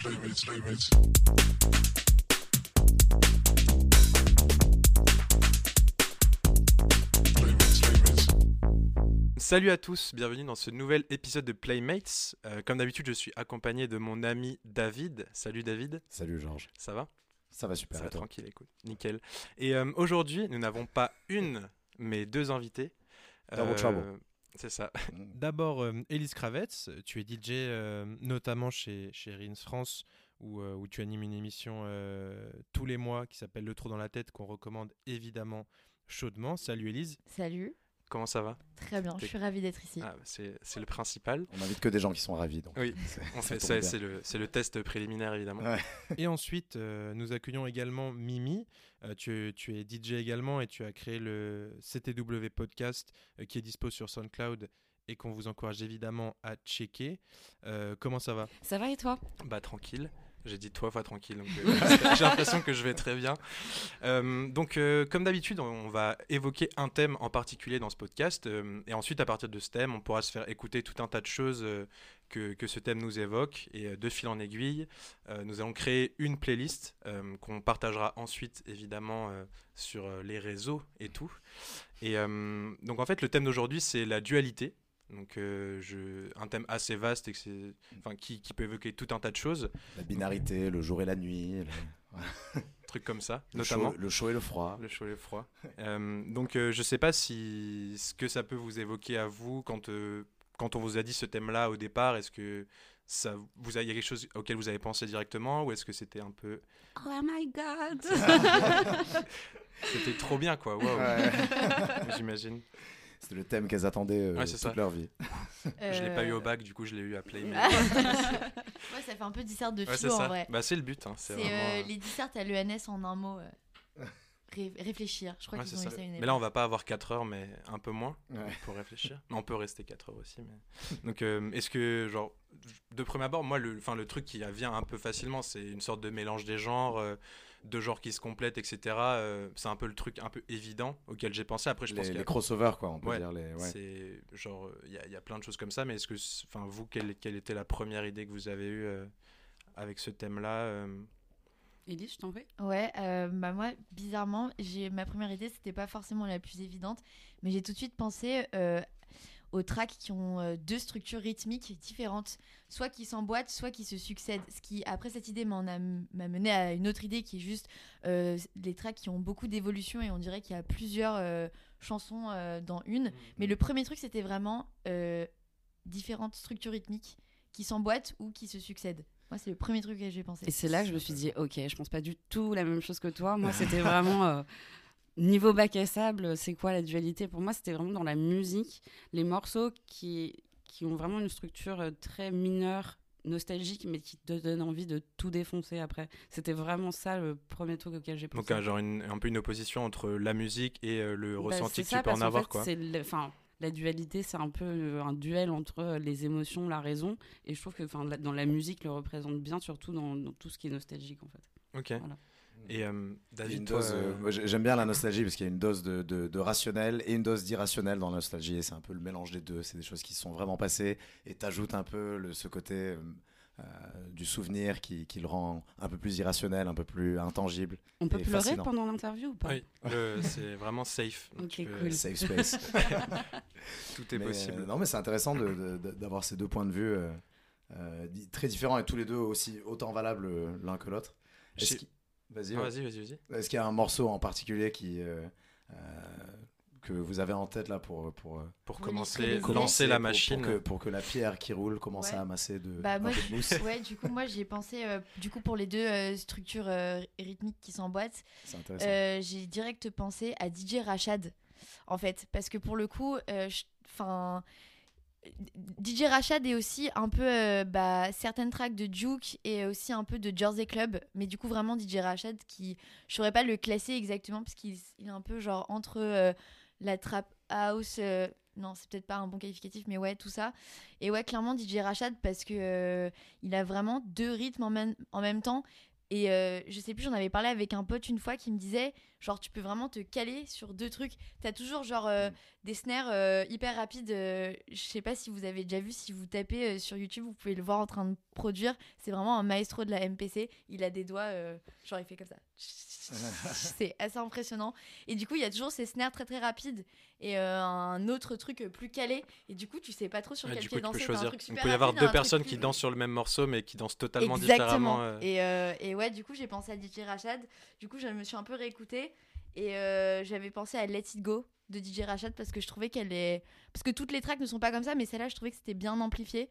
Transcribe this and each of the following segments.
Salut à tous, bienvenue dans ce nouvel épisode de Playmates. Euh, comme d'habitude, je suis accompagné de mon ami David. Salut David, Salut Georges. ça va? Ça va super. Ça va tranquille, écoute, nickel. Et euh, aujourd'hui, nous n'avons pas une, mais deux invités. Euh, trouble. C'est ça. D'abord, euh, Élise Kravets, tu es DJ euh, notamment chez, chez Rins France, où, euh, où tu animes une émission euh, tous les mois qui s'appelle Le Trou dans la tête, qu'on recommande évidemment chaudement. Salut Élise. Salut, Comment ça va? Très bien, je suis ravie d'être ici. Ah, C'est le principal. On invite que des gens qui sont ravis. Donc Oui, c'est- le, test préliminaire, évidemment. Ouais. Et ensuite, euh, nous accueillons également Mimi. Euh, tu, tu es DJ également et tu as créé le CTW Podcast euh, qui est dispo sur SoundCloud et qu'on vous encourage évidemment à checker. Euh, comment ça va? Ça va et toi? Bah tranquille. J'ai dit trois fois tranquille, euh, j'ai l'impression que je vais très bien. Euh, donc euh, comme d'habitude, on va évoquer un thème en particulier dans ce podcast, et ensuite à partir de ce thème, on pourra se faire écouter tout un tas de choses que, que ce thème nous évoque, et de fil en aiguille, nous allons créer une playlist qu'on partagera ensuite évidemment sur les réseaux et tout. Et donc en fait, le thème d'aujourd'hui, c'est la dualité. Donc euh, je, un thème assez vaste et que c'est, enfin, qui, qui peut évoquer tout un tas de choses, La binarité, le jour et la nuit, le, trucs comme ça, le notamment. chaud, le chaud et le froid. Le chaud et le froid. Euh, donc euh, je sais pas si ce que ça peut vous évoquer à vous quand, euh, quand on vous a dit ce thème-là au départ, est-ce que ça vous a, y a quelque chose auquel vous avez pensé directement ou est-ce que c'était un peu Oh my god c'était trop bien quoi waouh Ouais. j'imagine C'est le thème qu'elles attendaient euh, Ouais, toute ça. leur vie. je l'ai pas eu au Euh, bac du coup je l'ai eu à Playmate ouais, ça fait un peu dissert de philo en ça vrai. bah c'est le but hein, c'est vraiment euh, les dissertes à l'ENS en un mot. euh, ré- réfléchir, je crois ouais, qu'ils ont eu ça. une mais là on va pas avoir 4 heures mais un peu moins Ouais. pour réfléchir. Mais on peut rester 4 heures aussi. Mais... Donc, euh, est-ce que, genre, de prime abord, moi, le, enfin, le truc qui vient un peu facilement, c'est une sorte de mélange des genres, euh, de genres qui se complètent, etc. Euh, c'est un peu le truc un peu évident auquel j'ai pensé. Après, je pense Les, y les a- crossovers, quoi, on peut Ouais, dire. Les, ouais. c'est genre, il y, a- il y a plein de choses comme ça. Mais est-ce que, enfin, vous, quelle, quelle était la première idée que vous avez eue euh, avec ce thème-là euh, Elise, je t'en prie. Ouais, euh, bah moi, bizarrement, j'ai ma première idée, c'était pas forcément la plus évidente, mais j'ai tout de suite pensé euh, aux tracks qui ont euh, deux structures rythmiques différentes, soit qui s'emboîtent, soit qui se succèdent. Ce qui, après cette idée, m'a mené à une autre idée qui est juste euh, les tracks qui ont beaucoup d'évolution et on dirait qu'il y a plusieurs euh, chansons euh, dans une. Mais le premier truc, c'était vraiment euh, différentes structures rythmiques qui s'emboîtent ou qui se succèdent. Moi, c'est le premier truc que j'ai pensé. Et c'est là que je me suis dit, ok, je pense pas du tout la même chose que toi. Moi, c'était vraiment euh, niveau bac à sable. C'est quoi la dualité? Pour moi, c'était vraiment dans la musique, les morceaux qui, qui ont vraiment une structure euh, très mineure, nostalgique, mais qui te donnent envie de tout défoncer après. C'était vraiment ça le premier truc auquel j'ai pensé. Donc, un, genre, une- un peu une opposition entre la musique et euh, le Bah, ressenti que ça, tu peux en avoir, fait, quoi. c'est le- la dualité, c'est un peu euh, un duel entre les émotions, la raison. Et je trouve que la- dans la musique, le représente bien, surtout dans, dans tout ce qui est nostalgique, en fait. Ok. Voilà. Et euh, David, toi, euh, euh, j'aime bien la nostalgie parce qu'il y a une dose de, de- de rationnel et une dose d'irrationnel dans la nostalgie. Et c'est un peu le mélange des deux. C'est des choses qui se sont vraiment passées et t'ajoutes un peu le, ce côté euh, du souvenir qui, qui le rend un peu plus irrationnel, un peu plus intangible. On peut pleurer fascinant. pendant l'interview ou pas? Oui, c'est vraiment safe. Peux- cool. Safe space. Tout est Mais, possible. euh, non, mais c'est intéressant de- de- de- d'avoir ces deux points de vue euh, euh, très différents et tous les deux aussi autant valables l'un que l'autre. Est-ce Vas-y. Ah, ouais. vas-y, vas-y, vas-y. Est-ce qu'il y a un morceau en particulier qui euh, euh, que vous avez en tête là pour pour, euh, Pour commencer, lancer la pour- machine. pour que, pour que la pierre qui roule commence Ouais. à amasser de, Bah, moi, de mousse Ouais, du coup, moi, j'y ai pensé, euh, du coup, pour les deux euh, structures euh, rythmiques qui s'emboîtent, euh, j'ai direct pensé à DJ Rachad, en fait, parce que pour le coup, euh, je- enfin. DJ Rachad est aussi un peu euh, bah, certaines tracks de Duke et aussi un peu de Jersey Club, mais du coup vraiment DJ Rachad qui je saurais pas le classer exactement parce qu'il il est un peu genre entre euh, la trap house, euh, non c'est peut-être pas un bon qualificatif, mais ouais tout ça. Et ouais clairement DJ Rachad parce que il a vraiment deux rythmes en même, en même temps Et je sais plus, j'en avais parlé avec un pote une fois qui me disait, genre, tu peux vraiment te caler sur deux trucs. T'as toujours, genre, euh, des snares euh, hyper rapides. euh, je sais pas si vous avez déjà vu, si vous tapez euh, sur YouTube, vous pouvez le voir en train de produire. C'est vraiment un maestro de la MPC. Il a des doigts, euh, genre, il fait comme ça. C'est assez impressionnant. Et du coup, il y a toujours ces snares très très rapides et euh, un autre truc plus calé. Et du coup, tu sais pas trop sur Ouais, quel pied danser. Un Il peut y avoir rapide, deux personnes plus- qui dansent sur le même morceau, mais qui dansent totalement Exactement. différemment. euh. Et, euh, et ouais, du coup, j'ai pensé à DJ Rachad. Du coup, je me suis un peu réécoutée. Et euh, j'avais pensé à Let It Go de DJ Rachad parce que je trouvais qu'elle est. Parce que toutes les tracks ne sont pas comme ça, mais celle-là, je trouvais que c'était bien amplifié.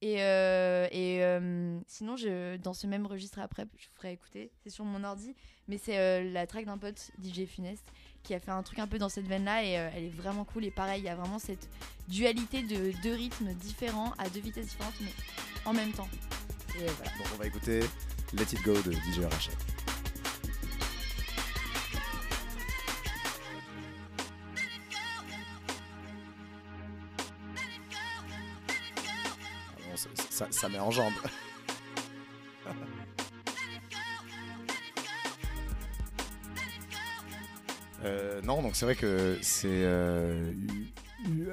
Et, euh, et euh, sinon, je, dans ce même registre après, je vous ferai écouter. C'est sur mon ordi. Mais c'est la track d'un pote, DJ Funest, qui a fait un truc un peu dans cette veine-là. Et elle est vraiment cool. Et pareil, il y a vraiment cette dualité de deux rythmes différents, à deux vitesses différentes, mais en même temps. Et. Donc on va écouter Let It Go de DJ Rachel. Ça, ça- met en jambe. Euh, non, donc c'est vrai que c'est euh,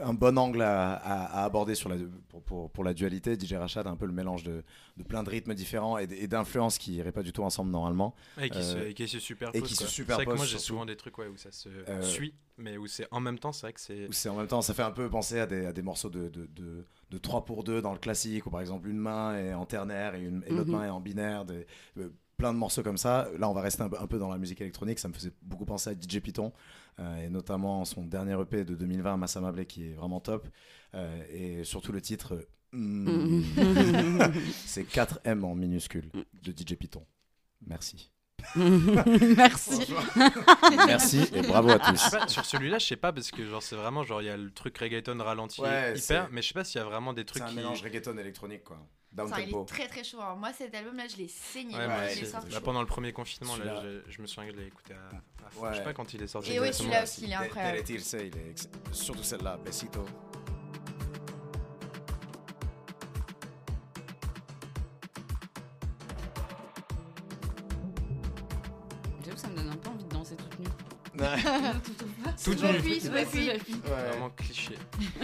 un bon angle à, à- à aborder sur la, pour, pour- pour la dualité. DJ Rachad a un peu le mélange de, de plein de rythmes différents et d'influences qui iraient pas du tout ensemble normalement. Et qui, se, Euh, et qui se superposent. et qui se superposent C'est vrai que moi j'ai souvent des trucs ouais, où ça se suit, mais où c'est en même temps, c'est vrai que c'est. Où c'est en même temps, ça fait un peu penser à des, à des morceaux de, de, de, de 3 pour 2 dans le classique, où par exemple une main est en ternaire et, une- et l'autre Mhm. main est en binaire, des, euh, plein de morceaux comme ça. Là, on va rester un peu, un peu dans la musique électronique, ça me faisait beaucoup penser à DJ Python, euh, et notamment son dernier EP de 2020, Massamable, qui est vraiment top, euh, et surtout le titre, Mhm. mm, c'est 4M en minuscule de DJ Python. Merci. Merci. Merci et bravo à tous. pas, sur celui-là, je sais pas parce que genre c'est vraiment genre il y a le truc reggaeton ralenti Ouais, hyper, c'est- mais je sais pas s'il y a vraiment des C'est trucs un qui. mélange reggaeton électronique, quoi. Down Enfin, il tempo. est très très chaud. hein. Moi, cet album-là, je l'ai saigné. Ouais, Ouais, il sorti. Là, pendant le premier confinement, là, je, je me souviens que je l'ai écouté à, à fond. Ouais. Je sais pas quand il est sorti. Et oui, celui-là aussi, il est incroyable. Derretirse, il est surtout celle-là, Besito. Ça me donne un peu envie de danser toute nue. Toute Soit nue. puis, soit puis. Ouais, Vraiment cliché.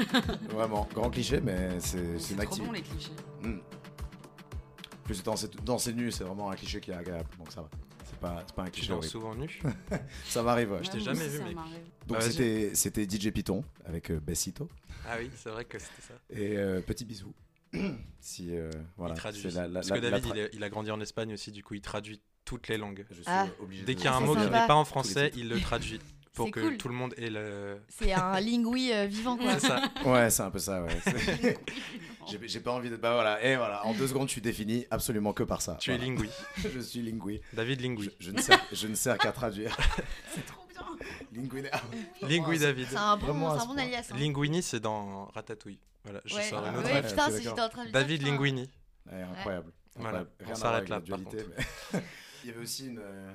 vraiment, grand cliché, mais c'est c'est une trop active. bon les clichés. Mm. Plus danser, danser nu, c'est vraiment un cliché qui est agréable, donc ça va. C'est pas, c'est pas un Tu cliché danses horrible. souvent nu Ça m'arrive, ouais. Je t'ai Ouais, jamais aussi, vu, ça mec. m'arrive. Donc Bah, vas-y. c'était c'était DJ Python avec euh, Besito Ah oui, c'est vrai que c'était ça. et euh, petit bisou. si euh, voilà, il traduit. c'est la- la- Parce la- que la David, tra- il, est- il a grandi en Espagne aussi, du coup, il traduit toutes les langues. Je suis Ah. obligé Dès qu'il y a un mot qui n'est pas en français, il le traduit pour que cool. tout le monde ait le. C'est un lingui euh, vivant, quoi. C'est ça. Ouais, c'est un peu ça, ouais. J'ai pas envie de. Bah voilà, et voilà, en deux secondes, tu définis absolument que par ça. Tu es lingui. Je suis lingui. David Lingui. je ne sers, je ne sers qu'à traduire. C'est trop bien. Linguini. Lingui David. C'est un bon, Vraiment à c'est ce un bon alias. hein. Linguini, c'est dans Ratatouille. Voilà, je Ouais, sors une Ah, autre. ouais, putain, si j'étais en train de David. Linguini. Ouais, incroyable. Voilà, on s'arrête là, par dualité, mais Il y avait aussi une euh,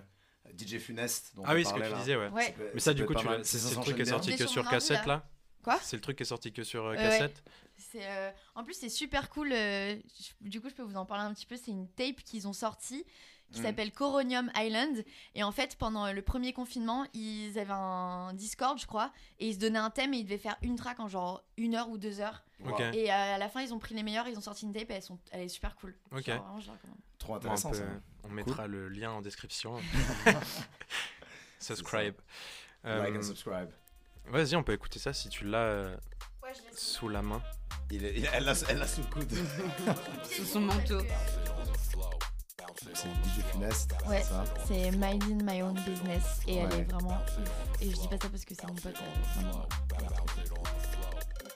DJ Funeste. dont Ah on oui, ce que tu disais, ouais. Ouais. peut- Mais ça, du peut coup, c'est Ça le truc qui est sorti que sur cassette là. Quoi C'est le truc qui est sorti que sur euh, cassette C'est euh, en plus c'est super cool. euh, je- du coup, je peux vous en parler un petit peu. C'est une tape qu'ils ont sortie qui Mhm. s'appelle Coronium Island. Et en fait, pendant euh, le premier confinement, ils avaient un Discord, je crois, et ils se donnaient un thème et ils devaient faire une track en genre une heure ou deux heures. Et euh, à la fin, ils ont pris les meilleurs, ils ont sorti une tape et elles sont, elle est super cool. Ok. Genre, vraiment, je. Trop on, intéressant peut- ça. on mettra le lien en description. Subscribe. Like Euh, and subscribe. Vas-y, on peut écouter ça si tu l'as euh, sous la main. Il est- il- elle l'a elle l'a sous le coude. Sous son manteau. C'est DJ. Ouais. C'est Minding My Own Business et elle est vraiment ouf. Et je dis pas ça parce que c'est mon pote. vraiment.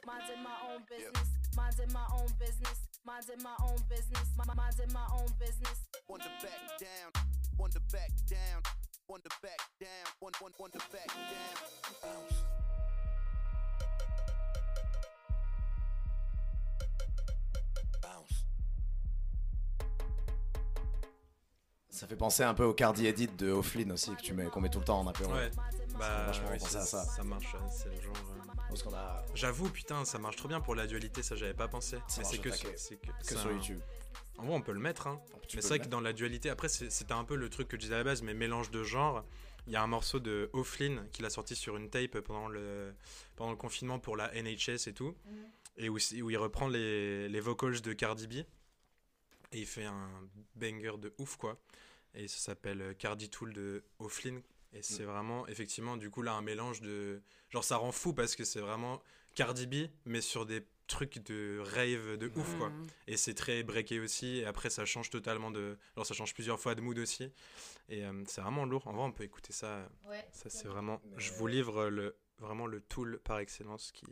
Minding my own business, minding my own business, minding my own business, mi- minding my own business. on the back down, on the back down, on the back down, on on on the back down. Bounce. Ça fait penser un peu au Cardi Edit de O'Flynn aussi, que tu mets, qu'on met tout le temps en apéro. Ouais. Bah, vachement ouais, penser à ça. Ça marche, c'est le genre. euh, Parce qu'on a J'avoue, putain, ça marche trop bien pour la dualité, ça j'avais pas pensé. Ça c'est que, sur- taquet. c'est que, que c'est sur un- YouTube. En vrai, on peut le mettre. Hein. Tu Mais c'est vrai que dans la dualité, après, c'était un peu le truc que je disais à la base, mais mélange de genres. Il y a un morceau de O'Flynn qu'il a sorti sur une tape pendant le, pendant le confinement pour la NHS et tout. Et où, où il reprend les, les vocals de Cardi B. Et il fait un banger de ouf, quoi. Et ça s'appelle euh, Cardi Tool de O'Flynn. Et c'est vraiment, effectivement, du coup, là, un mélange de. Genre, ça rend fou parce que c'est vraiment Cardi B, mais sur des trucs de rave de ouf, quoi. Mm. Et c'est très breaké aussi. Et après, ça change totalement de. Genre, ça change plusieurs fois de mood aussi. Et euh, c'est vraiment lourd. En vrai, on peut écouter ça. Ouais. Ça, c'est vraiment. Mais- Je vous livre le, vraiment le tool par excellence qui.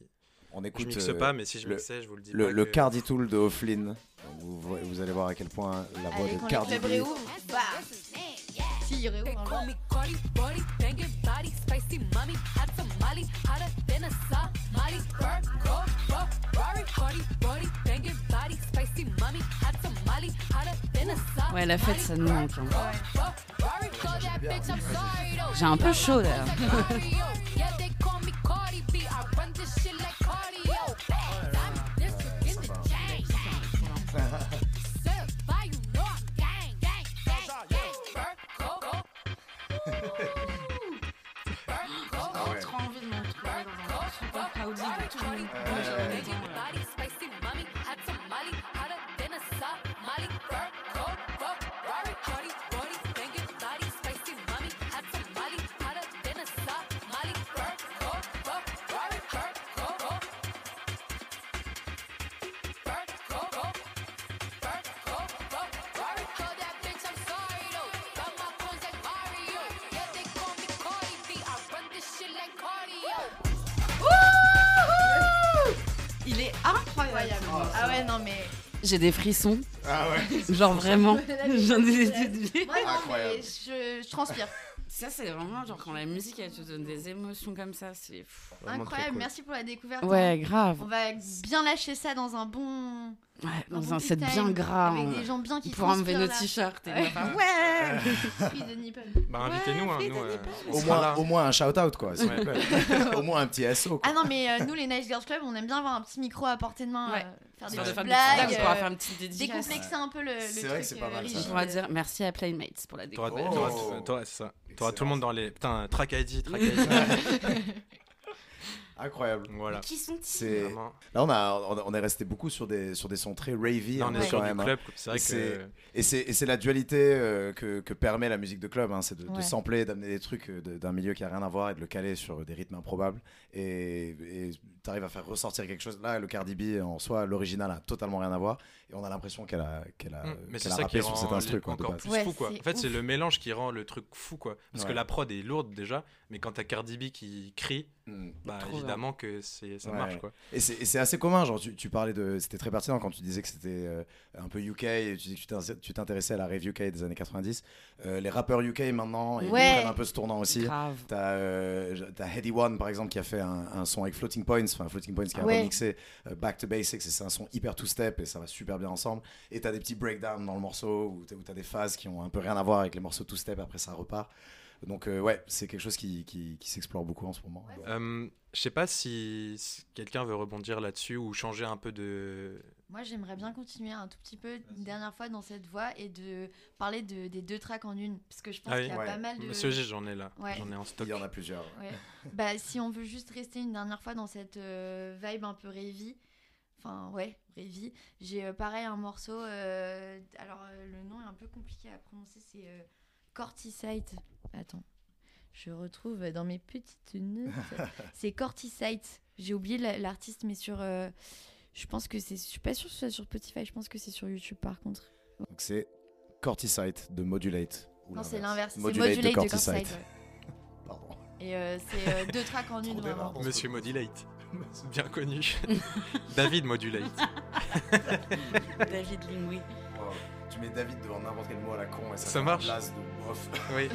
On Je écoute mixe euh, pas, mais si je le- mixais, je vous le dis. le, pas le que- Cardi Tool de O'Flynn. Vous, vous allez voir à quel point la voix Allez, de Cardi B. club réouvre, bah Si, il réouvre They un call jour. me Cardi, body, banging body, spicy mommy, hot tamale, hotter than a Somali. Virgo, Ferrari, Cardi, body, banging body, spicy mommy, hot tamale, hotter than a Somali. Ouais, la fête, ça nous manque. hein. J'ai un peu chaud d'ailleurs. Party. Incroyable. Incroyable. Ah ouais, non, mais. J'ai des frissons. Ah ouais. Genre vraiment. J'en ai Ouais, non, Incroyable. mais je, je transpire. Ça, c'est vraiment genre quand la musique elle te donne des émotions comme ça, c'est. Incroyable, cool. merci pour la découverte. Ouais, hein. grave. On va bien lâcher ça dans un bon. Set peak bien gras. Avec on- des gens bien qui Pour enlever nos t-shirts. Ouais. Bah, invitez-nous, hein, euh, Au moins, là. au moins un shout-out, quoi, au moins un petit SO. Ah non, mais euh, nous, les Nice Girls Club, on aime bien avoir un petit micro à portée de main, euh, faire des petites blagues, faire une petite dédicace. décomplexer un peu le, C'est truc. vrai que c'est pas mal. On pourra dire merci à Playmates pour la t'auras- Oh. t'auras- tout le monde dans les. Putain, track ID, track ID. Incroyable. voilà. Qui sont-ils là on a on est resté beaucoup sur des sur des sons très ravey Là, on est sur quand du même, hein. club. C'est vrai C'est- que. Et c'est et c'est la dualité euh, que, que permet la musique de club, hein, c'est de, sampler, d'amener des trucs euh, de- d'un milieu qui a rien à voir et de le caler sur des rythmes improbables. Et tu arrives à faire ressortir quelque chose. Là, le Cardi B en soi, l'original a totalement rien à voir. Et on a l'impression qu'elle a, qu'elle a, Mm, mais a ça qui rappé sur cet rend instru. Quoi, encore plus Ouais, fou quoi. En fait, c'est le mélange qui rend le truc fou quoi. Parce que la prod est lourde déjà, mais quand t'as Cardi B qui crie, Mm. bah évidemment que c'est ça Ouais. marche quoi. Et c'est assez commun, genre tu, tu parlais de, c'était très pertinent quand tu disais que c'était euh, un peu UK, et tu dis que tu t'in- tu t'intéressais à la rave UK des années 90. Euh, les rappeurs UK maintenant, ils Ouais. prennent un peu ce tournant aussi. T'as euh, t'as Heady One par exemple qui a fait un, un son avec Floating Points, enfin Floating Points qui a Ouais. remixé euh, Back to Basics et c'est un son hyper two-step et ça va super bien ensemble. Et t'as des petits breakdowns dans le morceau où t'as des phases qui ont un peu rien à voir avec les morceaux two-step, après ça repart. Donc euh, ouais, c'est quelque chose qui, qui, qui s'explore beaucoup en ce moment. Euh, je sais pas si, si quelqu'un veut rebondir là-dessus ou changer un peu de. Moi, j'aimerais bien continuer un tout petit peu une dernière fois dans cette voie et de parler de, des deux tracks en une. Parce que je pense Ah oui. qu'il y a Ouais. pas mal de. Monsieur G, j'en ai là. Ouais. J'en ai en stock. Il y en a plusieurs. Ouais. bah, si on veut juste rester une dernière fois dans cette euh, vibe un peu rêvie, enfin, ouais, rêvie, j'ai euh, pareil un morceau. euh, alors, euh, le nom est un peu compliqué à prononcer, c'est euh, Cortisite. Attends, je retrouve dans mes petites notes. c'est Cortisite. J'ai oublié la- l'artiste, mais sur. euh, je pense que c'est. Je suis pas sûre que ce soit sur Spotify, je pense que c'est sur YouTube par contre. Donc c'est Cortisite de Modulate. ou non, c'est l'inverse. C'est Modulate, Modulate de de Cortisite. Pardon. Et euh, c'est euh, deux tracks en une, vraiment. Monsieur. Modulate. Bien connu. David Modulate. David Lingui. Wow. Tu mets David devant n'importe quel mot à la con et ça, marche. de bof. Oui.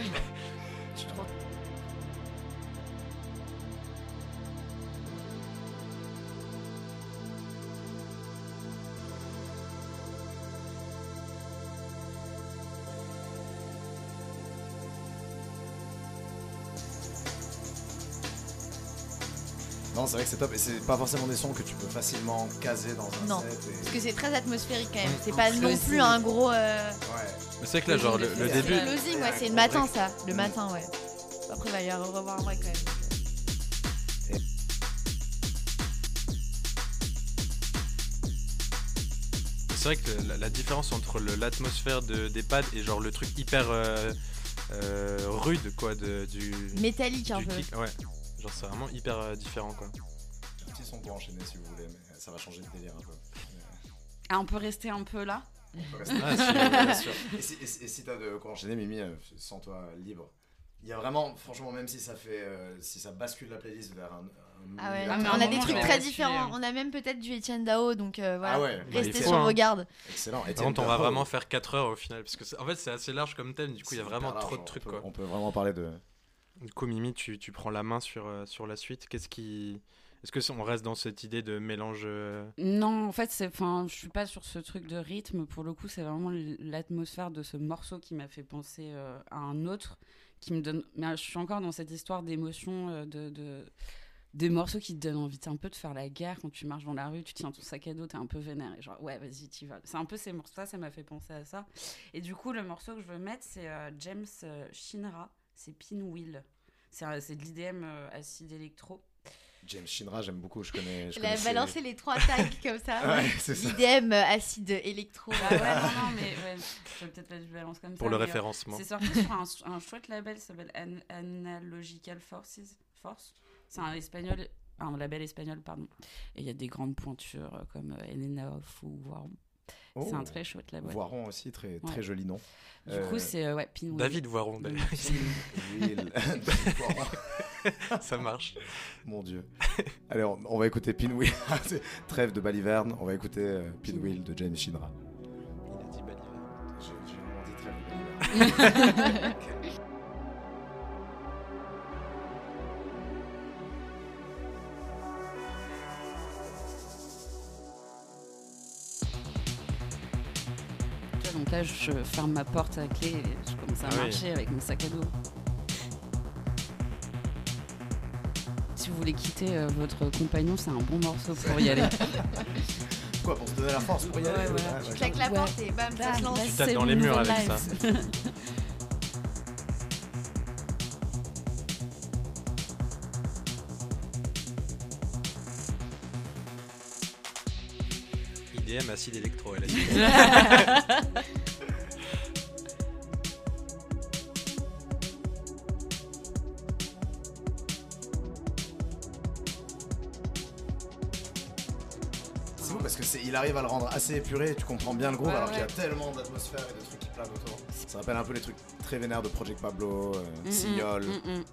Non, c'est vrai que c'est top. Et c'est pas forcément des sons que tu peux facilement caser dans un Non. set. et- Parce que c'est très atmosphérique quand même. Mm. C'est pas non plus un gros. euh, Ouais. Mais c'est vrai que là, genre, le, début. C'est le closing, ouais, c'est le matin ça. Le matin, ouais. Après, il va y avoir revoir en vrai quand même. C'est vrai que la, la différence entre l'atmosphère de, des pads et genre le truc hyper euh, euh, rude, quoi, de, du. Métallique un peu. ouais. Genre, c'est vraiment hyper euh, différent, quoi. Petit son pour enchaîner si vous voulez, mais ça va changer de délire un peu. Ah, on peut rester un peu là? On peut rester- Ah, si, bien sûr. Et si, et si- et si t'as de quoi enchaîner, Mimi, euh, sens-toi libre? Il y a vraiment, franchement, même si ça fait, euh, si ça bascule la playlist vers un. un Ah ouais, mais on a des trucs très différents. hein. On a même peut-être du Etienne Dao, donc euh, voilà. Ah ouais, Bah, Restez faut, sur hein. vos gardes. excellent. Par contre, on va vraiment faire 4 heures au final, parce que c'est- en fait, c'est assez large comme thème, du coup, il y a vraiment trop de on trucs, peut- quoi. On peut vraiment parler de. Du coup, Mimi, tu, tu prends la main sur, euh, sur la suite. Qu'est-ce qui. Est-ce que on reste dans cette idée de mélange. euh, Non, en fait, c'est, enfin, je suis pas sur ce truc de rythme. Pour le coup, c'est vraiment l'atmosphère de ce morceau qui m'a fait penser euh, à un autre, qui me donne. Mais je suis encore dans cette histoire d'émotion, de, de- des morceaux qui te donnent envie un peu de faire la guerre quand tu marches dans la rue, tu tiens ton sac à dos, t'es un peu vénère et genre ouais, vas-y, vas. C'est un peu ces morceaux, ça, ça m'a fait penser à ça. Et du coup, le morceau que je veux mettre, c'est James Shinra, c'est Pinwheel. C'est, de l'IDM euh, acide électro. James Shinra, j'aime beaucoup, je connais. je Il a balancé les trois tags comme ça. Ouais, c'est ça. IDM, euh, acide électro. Ah ouais, non, non, mais ouais, je vais peut-être pas du balance comme ça. pour le euh, référencement C'est sorti sur un, un chouette label qui s'appelle An- Analogical Forces. Force. C'est un espagnol, un label espagnol, pardon. Et il y a des grandes pointures comme Elena Off C'est Oh. un très chouette label. Voiron aussi, très, très Ouais. joli nom. Du Euh, coup, c'est euh, ouais, Pinwheel. David Voiron, d'ailleurs. Will. David Voiron. ça marche. Mon dieu. Allez, on, on va écouter Pinwheel. Trêve de Baliverne. On va écouter euh, Pinwheel de James Shinra. Il a dit Baliver. J'ai j'ai vraiment dit Trêve de Baliverne. Donc là, je ferme ma porte à clé et je commence à Ah oui. marcher avec mon sac à dos. Si vous voulez quitter euh, votre compagnon, c'est un bon morceau pour y aller. Quoi, pour se donner la force pour y Ouais, aller voilà. ouais, Tu ouais. claques la Ouais. porte et bam, ça se lance. Tu tapes dans les murs avec ça. IDM acide électro, elle a dit. arrive à le rendre assez épuré, et tu comprends bien le groupe Ouais, alors ouais. qu'il y a tellement d'atmosphère et de trucs qui planent autour. Ça rappelle un peu les trucs très vénères de Project Pablo, euh, Mm, mm, Signol. mm, mm.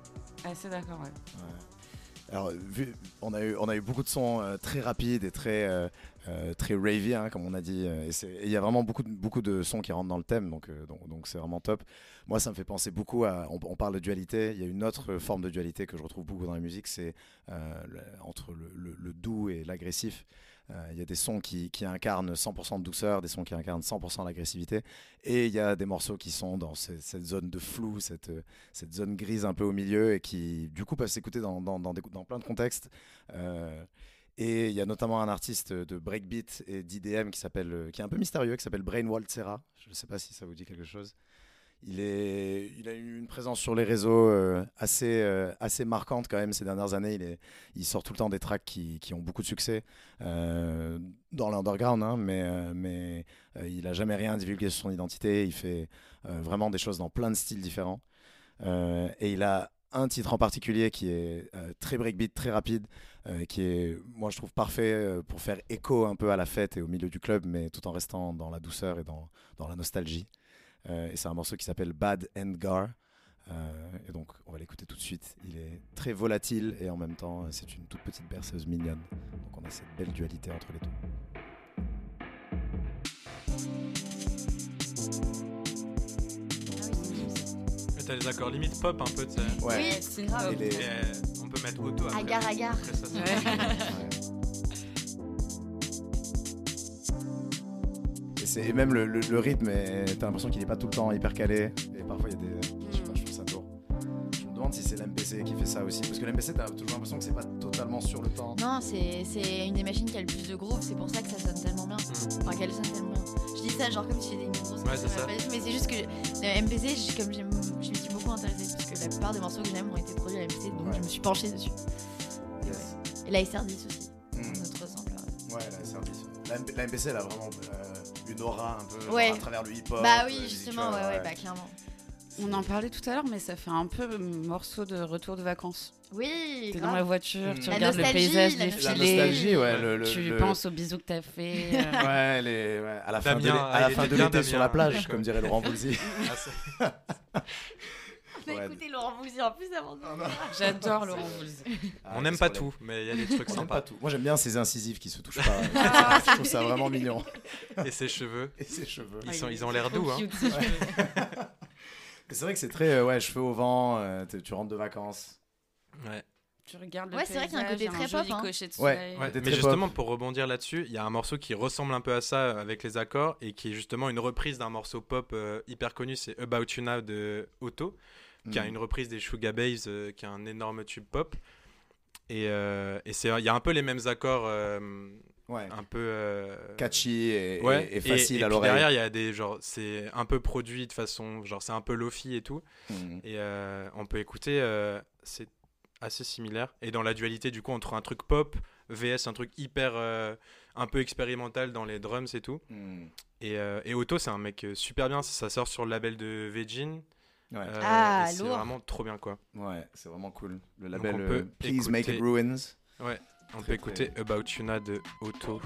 C'est d'accord, ouais. Ouais. Alors, vu, on, a eu, on a eu beaucoup de sons euh, très rapides et très, euh, euh, très ravey, hein, comme on a dit. euh, et il y a vraiment beaucoup de, beaucoup de sons qui rentrent dans le thème, donc euh, donc donc c'est vraiment top. Moi, ça me fait penser beaucoup à. On, on parle de dualité. Il y a une autre forme de dualité que je retrouve beaucoup dans la musique, c'est euh, entre le, le- le doux et l'agressif. Euh, Il y a des sons qui, incarnent 100% de douceur, des sons qui incarnent 100% l'agressivité, et il y a des morceaux qui sont dans ce- cette zone de flou, cette, zone grise un peu au milieu, et qui du coup peuvent s'écouter dans, plein de contextes. Euh, et il y a notamment un artiste de breakbeat et d'IDM qui qui est un peu mystérieux, qui s'appelle Brain Waltzera. Je ne sais pas si ça vous dit quelque chose. Il, a eu une présence sur les réseaux euh, assez, euh, assez marquante quand même ces dernières années. Il, sort tout le temps des tracks qui, ont beaucoup de succès euh, dans l'underground, hein, mais, il n'a jamais rien divulgué sur son identité. Il fait vraiment des choses dans plein de styles différents. Et il a un titre en particulier qui est très breakbeat, très rapide, qui est, moi je trouve parfait pour faire écho un peu à la fête et au milieu du club, mais tout en restant dans la douceur et dans la nostalgie. Euh, et c'est un morceau qui s'appelle Bad and Gar. Euh, et donc on va l'écouter tout de suite. Il est très volatile et en même temps c'est une toute petite berceuse mignonne. Donc on a cette belle dualité entre les deux. Mais T'as les accords limite pop un peu, tu sais. Ouais. Oui, c'est grave. Les- on peut mettre auto après. Agar, agar. Après ça, c'est- Ouais. Et, c'est- et même le, le- le rythme, t'as l'impression qu'il est pas tout le temps hyper calé. Et parfois il y a des. Je sais pas, je trouve ça lourd. demande si c'est l'MPC qui fait ça aussi. Parce que l'MPC, t'as toujours l'impression que c'est pas totalement sur le temps. Non, c'est c'est une des machines qui a le plus de groove, c'est pour ça que ça sonne tellement bien. Enfin, qu'elle sonne tellement bien. Je dis ça genre comme si j'étais une grosse. Ouais, c'est ça. pas du tout, Mais c'est juste que le MPC, je- comme je me suis beaucoup intéressée parce que la plupart des morceaux que j'aime ont été produits à MPC, donc Ouais. je me suis penchée dessus. Et, Yes. Et la SR10 aussi, Mm. notre sample. ouais. Ouais, la service. La, MP- la MPC, elle a vraiment euh, une aura un peu genre, Ouais. à travers le hip-hop. Bah oui, justement, ouais, ouais, bah clairement. On en parlait tout à l'heure, mais ça fait un peu morceau de retour de vacances. Oui, T'es grave. dans la voiture, tu La regardes le paysage la La défiler, nostalgie, ouais. Le, le- tu le- penses aux bisous que t'as fait. euh, Ouais, les, ouais, à la fin de, Damien, l'été sur la plage, comme dirait Laurent Voulzy. Ah, On a Ouais. écouté Laurent Voulzy en plus avant de J'adore Laurent Voulzy. Ah, on n'aime pas tout, mais il y a des trucs sympas. pas tout. Moi, j'aime bien ces incisives qui se touchent pas. je trouve ça vraiment mignon. Et ses cheveux, Et ses cheveux. ils, sont, ils ont l'air doux. Hein. C'est vrai que c'est très, euh, ouais, cheveux au vent, euh, tu rentres de vacances. Ouais. Tu regardes le Ouais, c'est vrai qu'il y a un côté très joli pop, hein. Ouais. Ouais, mais justement, pour rebondir là-dessus, il y a un morceau qui ressemble un peu à ça euh, avec les accords et qui est justement une reprise d'un morceau pop euh, hyper connu, c'est About You Now de Otto, qui a Mm. une reprise des Sugar Babes, euh, qui a un énorme tube pop. Et, euh, et c'est, il y a un peu les mêmes accords, euh, Ouais. un peu euh, Catchy et, ouais, et- et facile à l'oreille. Derrière, il y a des genre, c'est un peu produit de façon, genre c'est un peu lofi et tout. Mm. Et on peut écouter, c'est assez similaire. Et dans la dualité, du coup, entre un truc pop, VS, un truc hyper, un peu expérimental dans les drums et tout. Mm. Et, Otto, c'est un mec super bien. Ça sort sur le label de Vegin. Ouais. Euh, Ah, c'est vraiment trop bien, quoi. Ouais, c'est vraiment cool. Le Donc label on peut euh, Please Make It écouter- Ruins. On Très, peut écouter About Yuna de Otto.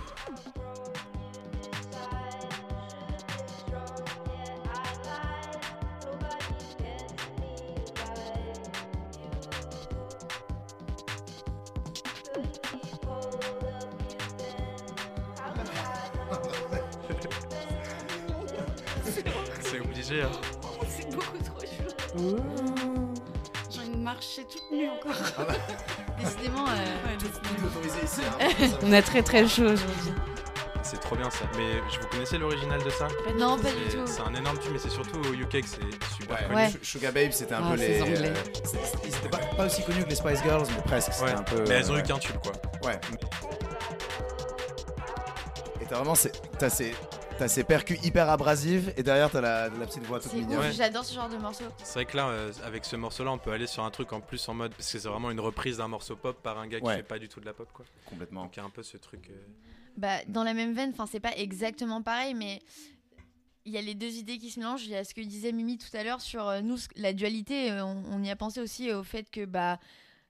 Chaud. J'ai envie de marcher toute nue encore. Décidément, euh, autorisé ici. hein. On a très très chaud aujourd'hui. C'est trop bien ça. Mais je vous connaissez l'original de ça? Non, pas C'est- du tout. C'est un énorme tube, mais c'est surtout au UK que c'est super Ouais, connu. Ouais. Sh- Sugar Babe, c'était un Ah, peu les. Anglais. euh, Ils étaient pas, pas aussi connus que les Spice Girls, mais presque. C'était Ouais, un peu. mais elles ont euh, eu qu'un tube, quoi. Ouais. Et t'as vraiment ces, t'as ces, t'as ces percus hyper abrasives et derrière t'as la, la petite voix toute C'est mignonne. Ouais. j'adore ce genre de morceau. C'est vrai que là, euh, avec ce morceau-là, on peut aller sur un truc en plus en mode. Parce que c'est vraiment une reprise d'un morceau pop par un gars qui Ouais. fait pas du tout de la pop, quoi. Complètement. Donc il y a un peu ce truc. euh, Bah, dans la même veine, enfin, c'est pas exactement pareil, mais il y a les deux idées qui se mélangent. Il y a ce que disait Mimi tout à l'heure sur euh, nous, ce- la dualité. euh, on, on y a pensé aussi au fait que, bah,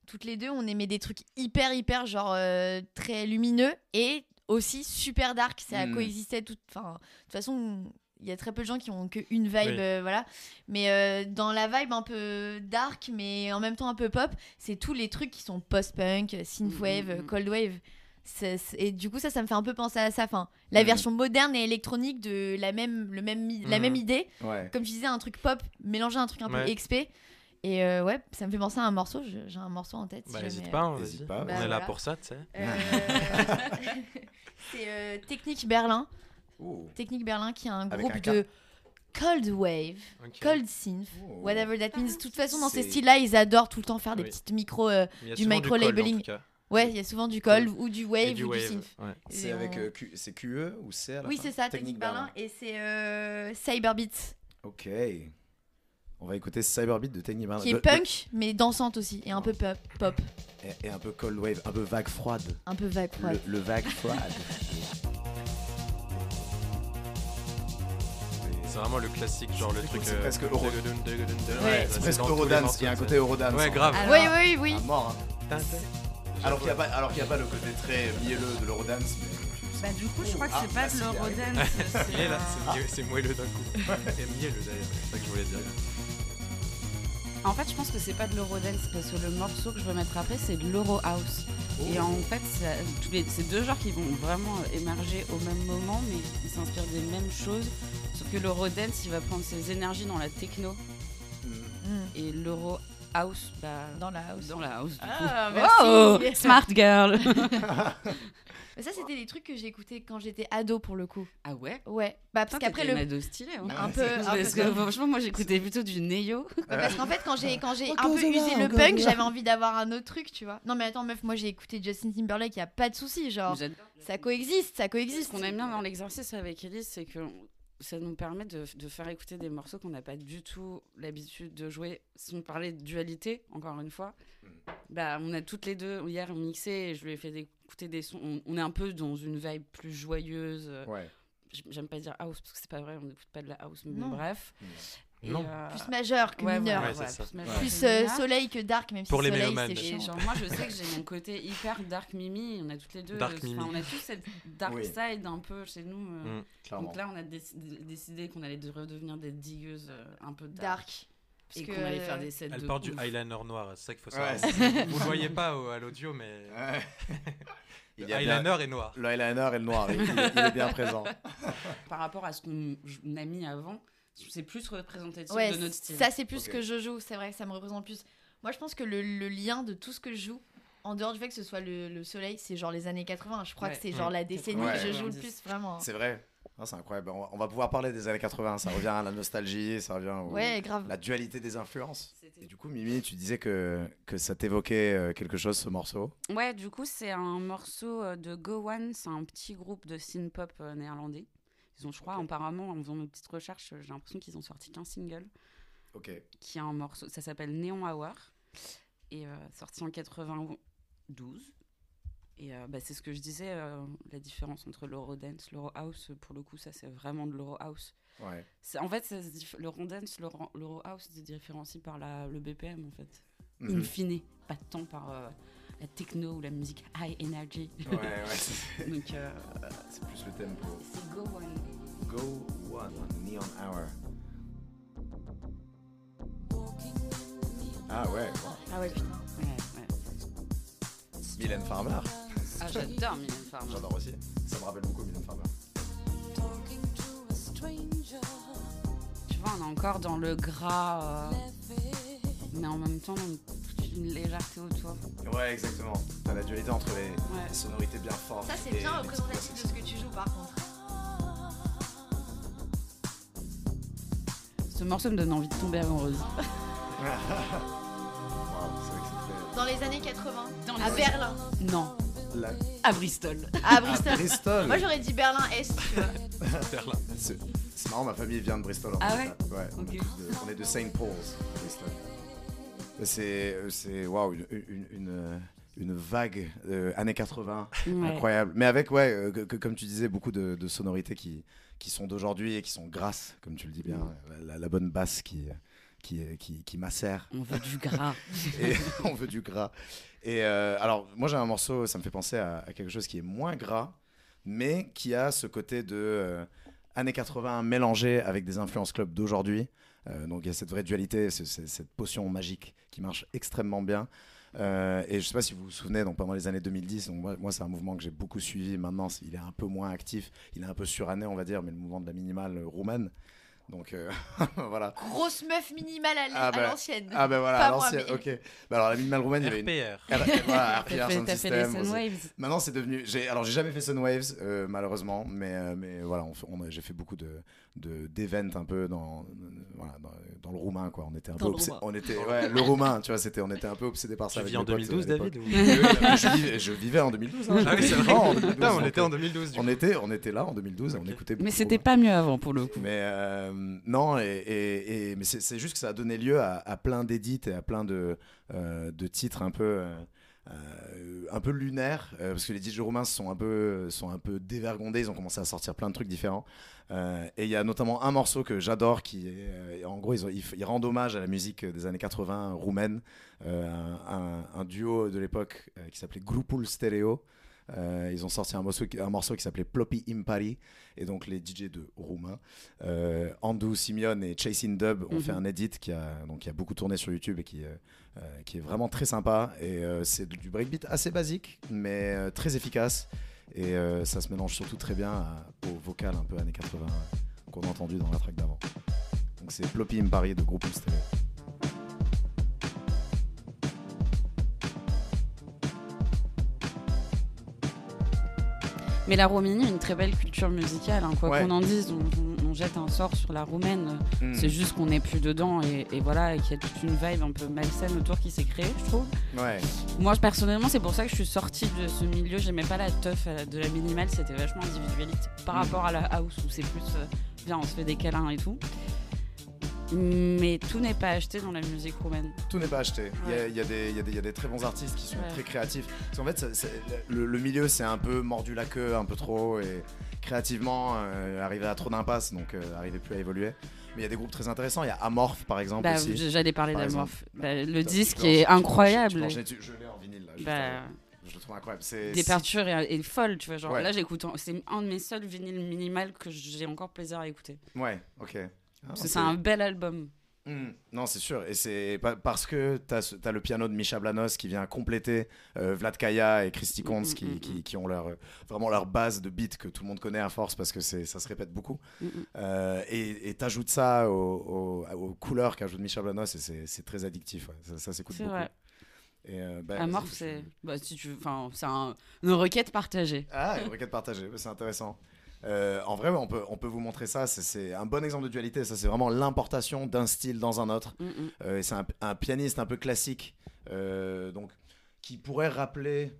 toutes les deux, on aimait des trucs hyper, hyper, genre, euh, très lumineux et aussi super dark. Ça Mm. coexistait tout. Enfin, de toute façon. Il y a très peu de gens qui ont qu'une vibe, Oui. euh, voilà. Mais euh, dans la vibe un peu dark, mais en même temps un peu pop, c'est tous les trucs qui sont post-punk, synthwave, Mm, mm, mm. cold wave. Et du coup, ça, ça me fait un peu penser à ça. Fin, la Mhm. version moderne et électronique de la même, le même, la même idée. Ouais. Comme tu disais, un truc pop, mélanger un truc un peu Ouais. XP. Et euh, ouais, ça me fait penser à un morceau. Je- J'ai un morceau en tête. si Bah, jamais, n'hésite euh, pas, hein, vas-y. pas, On est là pour ça, tu sais. euh, c'est euh, Technique Berlin. Technique Berlin qui est un Avec groupe un de cold wave, cold synth, whatever that means. De toute façon, dans ces C'est- styles-là, ils adorent tout le temps faire des petites micros. euh, du tout cas. Ouais, il y a souvent du cold ou du wave Et du ou wave. du synth. ouais. C'est avec euh, Q- c'est QE ou C à la Oui, c'est ça, Technique Berlin. Et c'est euh, Cyberbeat, Ok. On va écouter Cyberbeat de Technique Berlin. qui est punk, mais dansante aussi, et un peu pop, pop et, et un peu cold wave, un peu vague froide. un peu vague. Le, ouais. le vague froide. C'est vraiment le classique, genre le truc. c'est euh, presque euro- dun, dun. Ouais, Ouais, c'est presque Eurodance. Il y a un côté Eurodance. Ouais, hein. grave. Alors- Oui, oui, oui. Mort. hein. Alors qu'il n'y a, pas- alors qu'il y a pas le côté très mielleux de l'Eurodance. Mais... Bah du coup, je crois que Ah, c'est pas de c'est l'eurodance. c'est Il est là, c'est moelleux d'un coup. Et mielleux d'ailleurs, c'est ça que je voulais dire. En fait, je pense que c'est pas de l'eurodance parce que le morceau que je veux mettre après, c'est de l'euro house. Et en fait, c'est deux genres qui vont vraiment émerger au même moment, mais ils s'inspirent des mêmes choses. Sauf que l'eurodance, il va prendre ses énergies dans la techno Mm. Mm. et l'euro house, bah, Dans la house. dans la house. Du Ah, coup. merci. Oh, smart girl. Mais ça, c'était des trucs que j'écoutais quand j'étais ado pour le coup. Ah ouais Ouais, bah parce qu'après le. une ado stylée. Hein. Un peu. un Parce peu que comme- franchement, moi j'écoutais plutôt du Neo. Bah, parce qu'en fait, quand j'ai quand j'ai Ok, un peu usé le encore punk, j'avais envie d'avoir un autre truc, tu vois. Non, mais attends, meuf, moi j'ai écouté Justin Timberlake, y a pas de souci, genre. Ça coexiste, ça Ce coexiste. qu'on aime bien dans l'exercice avec Elise, c'est que ça nous permet de, de faire écouter des morceaux qu'on n'a pas du tout l'habitude de jouer. Si on parlait de dualité, encore une fois, bah, on a toutes les deux, hier, mixé, et je lui ai fait écouter des sons. On, on est un peu dans une vibe plus joyeuse. euh, Ouais. J'aime pas dire house, parce que c'est pas vrai, on n'écoute pas de la house, mais Non. bref. Et, Non. euh, Plus majeur que ouais, mineur. Ouais, ouais, plus majeur. Plus euh, soleil que dark, même Pour si les soleil c'est genre, moi, je sais que j'ai mon côté hyper dark Mimi. On a toutes les deux. Dark enfin, Mimi. On a tous cette dark Oui. side un peu chez nous. Mm. Donc là, on a décidé, décidé qu'on allait de- redevenir des digueuses un peu dark. Dark. Et Parce qu'on allait faire des sets Elle de porte du eyeliner noir, c'est ça qu'il faut Ouais, savoir. Vous le voyez pas au- à l'audio, mais Ouais. le Il y a eyeliner est noir. Le eyeliner et le noir, il, il est, il est bien présent. Par rapport à ce qu'on on a mis avant, c'est plus représentatif Ouais, de notre style. ça c'est plus Ok. ce que je joue, c'est vrai que ça me représente plus. Moi je pense que le, le lien de tout ce que je joue, en dehors du fait que ce soit le, le soleil, c'est genre les années 80. Je crois Ouais. que c'est genre la décennie Ouais. que je joue le 90. plus, vraiment. C'est vrai. Ah, c'est incroyable. On va, pouvoir parler des années 80. Ça revient à la nostalgie, ça revient au- Ouais, grave. la dualité des influences. Et du coup, Mimi, tu disais que, que ça t'évoquait euh, quelque chose, ce morceau. Ouais, du coup, c'est un morceau euh, de Go One. C'est un petit groupe de synth-pop euh, néerlandais. Ils ont, je crois, apparemment, en faisant mes petites recherches, j'ai l'impression qu'ils ont sorti qu'un single. Ok. qui a un morceau, ça s'appelle Neon Hour, et euh, sorti en 92. Et euh, bah, c'est ce que je disais, euh, la différence entre l'Eurodance, l'Eurohouse, pour le coup, ça c'est vraiment de l'Eurohouse. Ouais. C'est- En fait, l'Eurodance, l'Euro- l'Eurohouse se différencie par la, le BPM, en fait. Mhm. In fine, pas tant par euh, la techno ou la musique high energy. Ouais, ouais, c'est Donc, c'est plus le tempo. c'est Go One. Go One, Neon Hour. Ah ouais, Ah ouais, putain. Ouais, ouais. Mylène Farmer. Ah, j'adore Mylène Farmer. J'adore aussi. Ça me rappelle beaucoup Mylène Farmer. Tu vois, on est encore dans le gras, euh, mais en même temps, dans une légèreté autour. Ouais, exactement. T'as la dualité entre les, Ouais. sonorités bien fortes. Ça c'est bien représentatif de ce que tu joues par contre. Ce morceau me donne envie de tomber amoureuse. Waouh, c'est vrai que c'est très. Dans les années 80, Dans à Berlin, Non, La... à Bristol. à Bristol. Bristol. Moi j'aurais dit Berlin-Est, tu vois. Berlin. C'est marrant, ma famille vient de Bristol. En Ah fait. Ouais, on, est de, on est de St. Paul's, à Bristol. C'est, c'est waouh, une, une, une, une vague euh, années 80 Ouais. incroyable. Mais avec, ouais, euh, que- que- comme tu disais, beaucoup de, de sonorités qui, qui sont d'aujourd'hui et qui sont grasses, comme tu le dis bien. Mm. La, la bonne basse qui, qui, qui, qui macère. On veut du gras. et on veut du gras. Et euh, alors, moi j'ai un morceau, ça me fait penser à, à quelque chose qui est moins gras, mais qui a ce côté de euh, années 80 mélangé avec des influences club d'aujourd'hui. Euh, donc il y a cette vraie dualité, ce- ce- cette potion magique qui marche extrêmement bien. Euh, et je sais pas si vous vous souvenez, donc pendant les années 2010, donc moi, moi, c'est un mouvement que j'ai beaucoup suivi. Maintenant, il est un peu moins actif, il est un peu suranné, on va dire, mais le mouvement de la minimale euh, roumaine. Donc euh, voilà. Grosse meuf minimale à Ah à bah, l'ancienne. Ah ben voilà, à l'ancienne, mais- ok. Bah alors la minimale roumaine, il y avait une RPR. Voilà, RPR Sound System. Sunwaves. Maintenant, c'est devenu. Alors, j'ai jamais fait Sunwaves, euh, malheureusement, mais, euh, mais voilà, on, on j'ai fait beaucoup de, un peu dans, euh, voilà, dans, dans le roumain, quoi. On était un Dans peu le roumain. on était, ouais, le roumain, tu vois, c'était, on était un peu obsédé par ça. Tu avec vis en mes potes, 2012, euh, à l'époque. David ou- je, vivais, je vivais en 2012. hein, Ah oui, c'est j'étais vrai. grand en 2012, Putain, on était en euh, 2012 du on était, on était là en 2012 et on écoutait beaucoup. Mais c'était roumain. pas mieux avant pour le coup. Mais non, et, mais c'est juste que ça a donné lieu à, plein d'édits et à plein de, euh, de titres un peu, euh, euh, un peu lunaires, euh, parce que les DJ roumains sont un peu, sont un peu dévergondés, ils ont commencé à sortir plein de trucs différents. Euh, et il y a notamment un morceau que j'adore qui est, euh, en gros, ils, ils, rendent hommage à la musique des années 80 roumaine, euh, un, duo de l'époque euh, qui s'appelait Grupul Stereo. Euh, ils ont sorti un morceau, qui- un morceau qui s'appelait Ploppy Impari, et donc les DJ de roumain. Euh, Andu, Simeon et Chasing Dub ont Mhm. fait un edit qui a, donc, qui a beaucoup tourné sur YouTube et qui, euh, euh, qui est vraiment très sympa. Et euh, c'est du breakbeat assez basique, mais très efficace. Et ça se mélange surtout très bien à- au vocal un peu années 80 euh, qu'on a entendu dans la track d'avant. Donc c'est Ploppy Impari de Groupe Stereo. Mais la Roumanie a une très belle culture musicale. hein. Quoi Ouais. qu'on en dise, on, on- on jette un sort sur la roumaine. Hmm. C'est juste qu'on n'est plus dedans et, et voilà, et qu'il y a toute une vibe un peu malsaine autour qui s'est créée, je trouve. Ouais. Moi, personnellement, c'est pour ça que je suis sortie de ce milieu. J'aimais pas la teuf euh, de la minimale, c'était vachement individualiste par Mm. rapport à la house où c'est plus euh, on se fait des câlins et tout. Mais tout n'est pas acheté dans la musique roumaine. Tout n'est pas acheté. Il y a- Ouais. y, des- y y a très bons artistes qui sont Ouais. très créatifs. Parce qu'en fait, ça- le, le milieu, c'est un peu mordu la queue, un peu trop. Et créativement, euh, arrivé à trop d'impasses, donc euh, arrivé plus à évoluer. Mais il y a des groupes très intéressants. Il y a Amorph, par exemple. Bah, J'allais parler Par d'Amorph. Bah, le disque est tu incroyable. tu. Je l'ai en vinyle là. juste Bah. Je le trouve incroyable. C'est pertures est, est folle, tu vois. Genre Ouais. là, j'écoute. en- C'est un de mes seuls vinyles minimal que j'ai encore plaisir à écouter. Ouais, ok. Ah, Parce que c'est- un bel album. Hmm, Non, c'est sûr. Et c'est parce que tu as, le piano de Misha Blanos qui vient compléter euh, Vlad Kaya et Christy Konz Mm, mm, qui, mm, qui- qui ont leur, euh, vraiment leur base de beat que tout le monde connaît à force parce que c'est- ça se répète beaucoup. Euh, et tu ajoutes ça aux, couleurs qu'ajoute Misha Blanos et c'est- très addictif. ouais. Ça, ça s'écoute C'est beaucoup. vrai. Et, euh, bah, c'est. Bah, si tu. Enfin, un- une requête partagée. Ah, une requête partagée, c'est intéressant. Euh, en vrai, on peut, on peut vous montrer ça. c'est- un bon exemple de dualité. Ça, c'est vraiment l'importation d'un style dans un autre. Mm, mm. Euh, c'est un, un pianiste un peu classique, euh, donc qui pourrait rappeler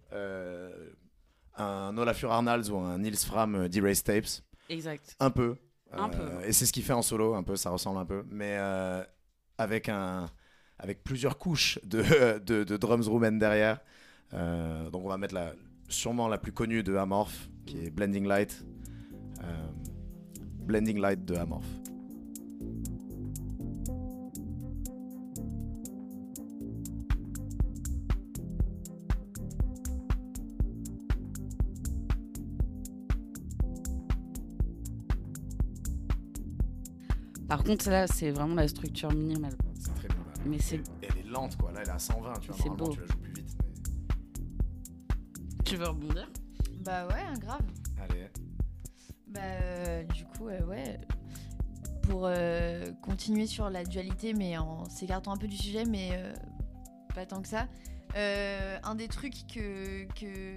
un Olafur Arnalds ou un Nils Fram d'Erase Tapes, Exact. un peu. Un peu. Et c'est ce qu'il fait en solo, un peu, ça ressemble un peu, mais avec un, avec plusieurs couches de, de, de drums roumaines derrière. Donc on va mettre la, sûrement la plus connue de Amorph, qui est Blending Light. Euh, Blending Light de Amorph. Par contre, là, c'est vraiment la structure minimale. C'est très. Mais c'est. Et elle est lente quoi, là elle est à 120, tu vois, C'est beau. tu la joues plus vite. Tu veux rebondir? Bah ouais, hein, grave. mais- Allez. Bah, euh, du coup, euh, ouais. Pour euh, continuer sur la dualité, mais en s'écartant un peu du sujet, mais pas tant que ça. un des trucs que, que,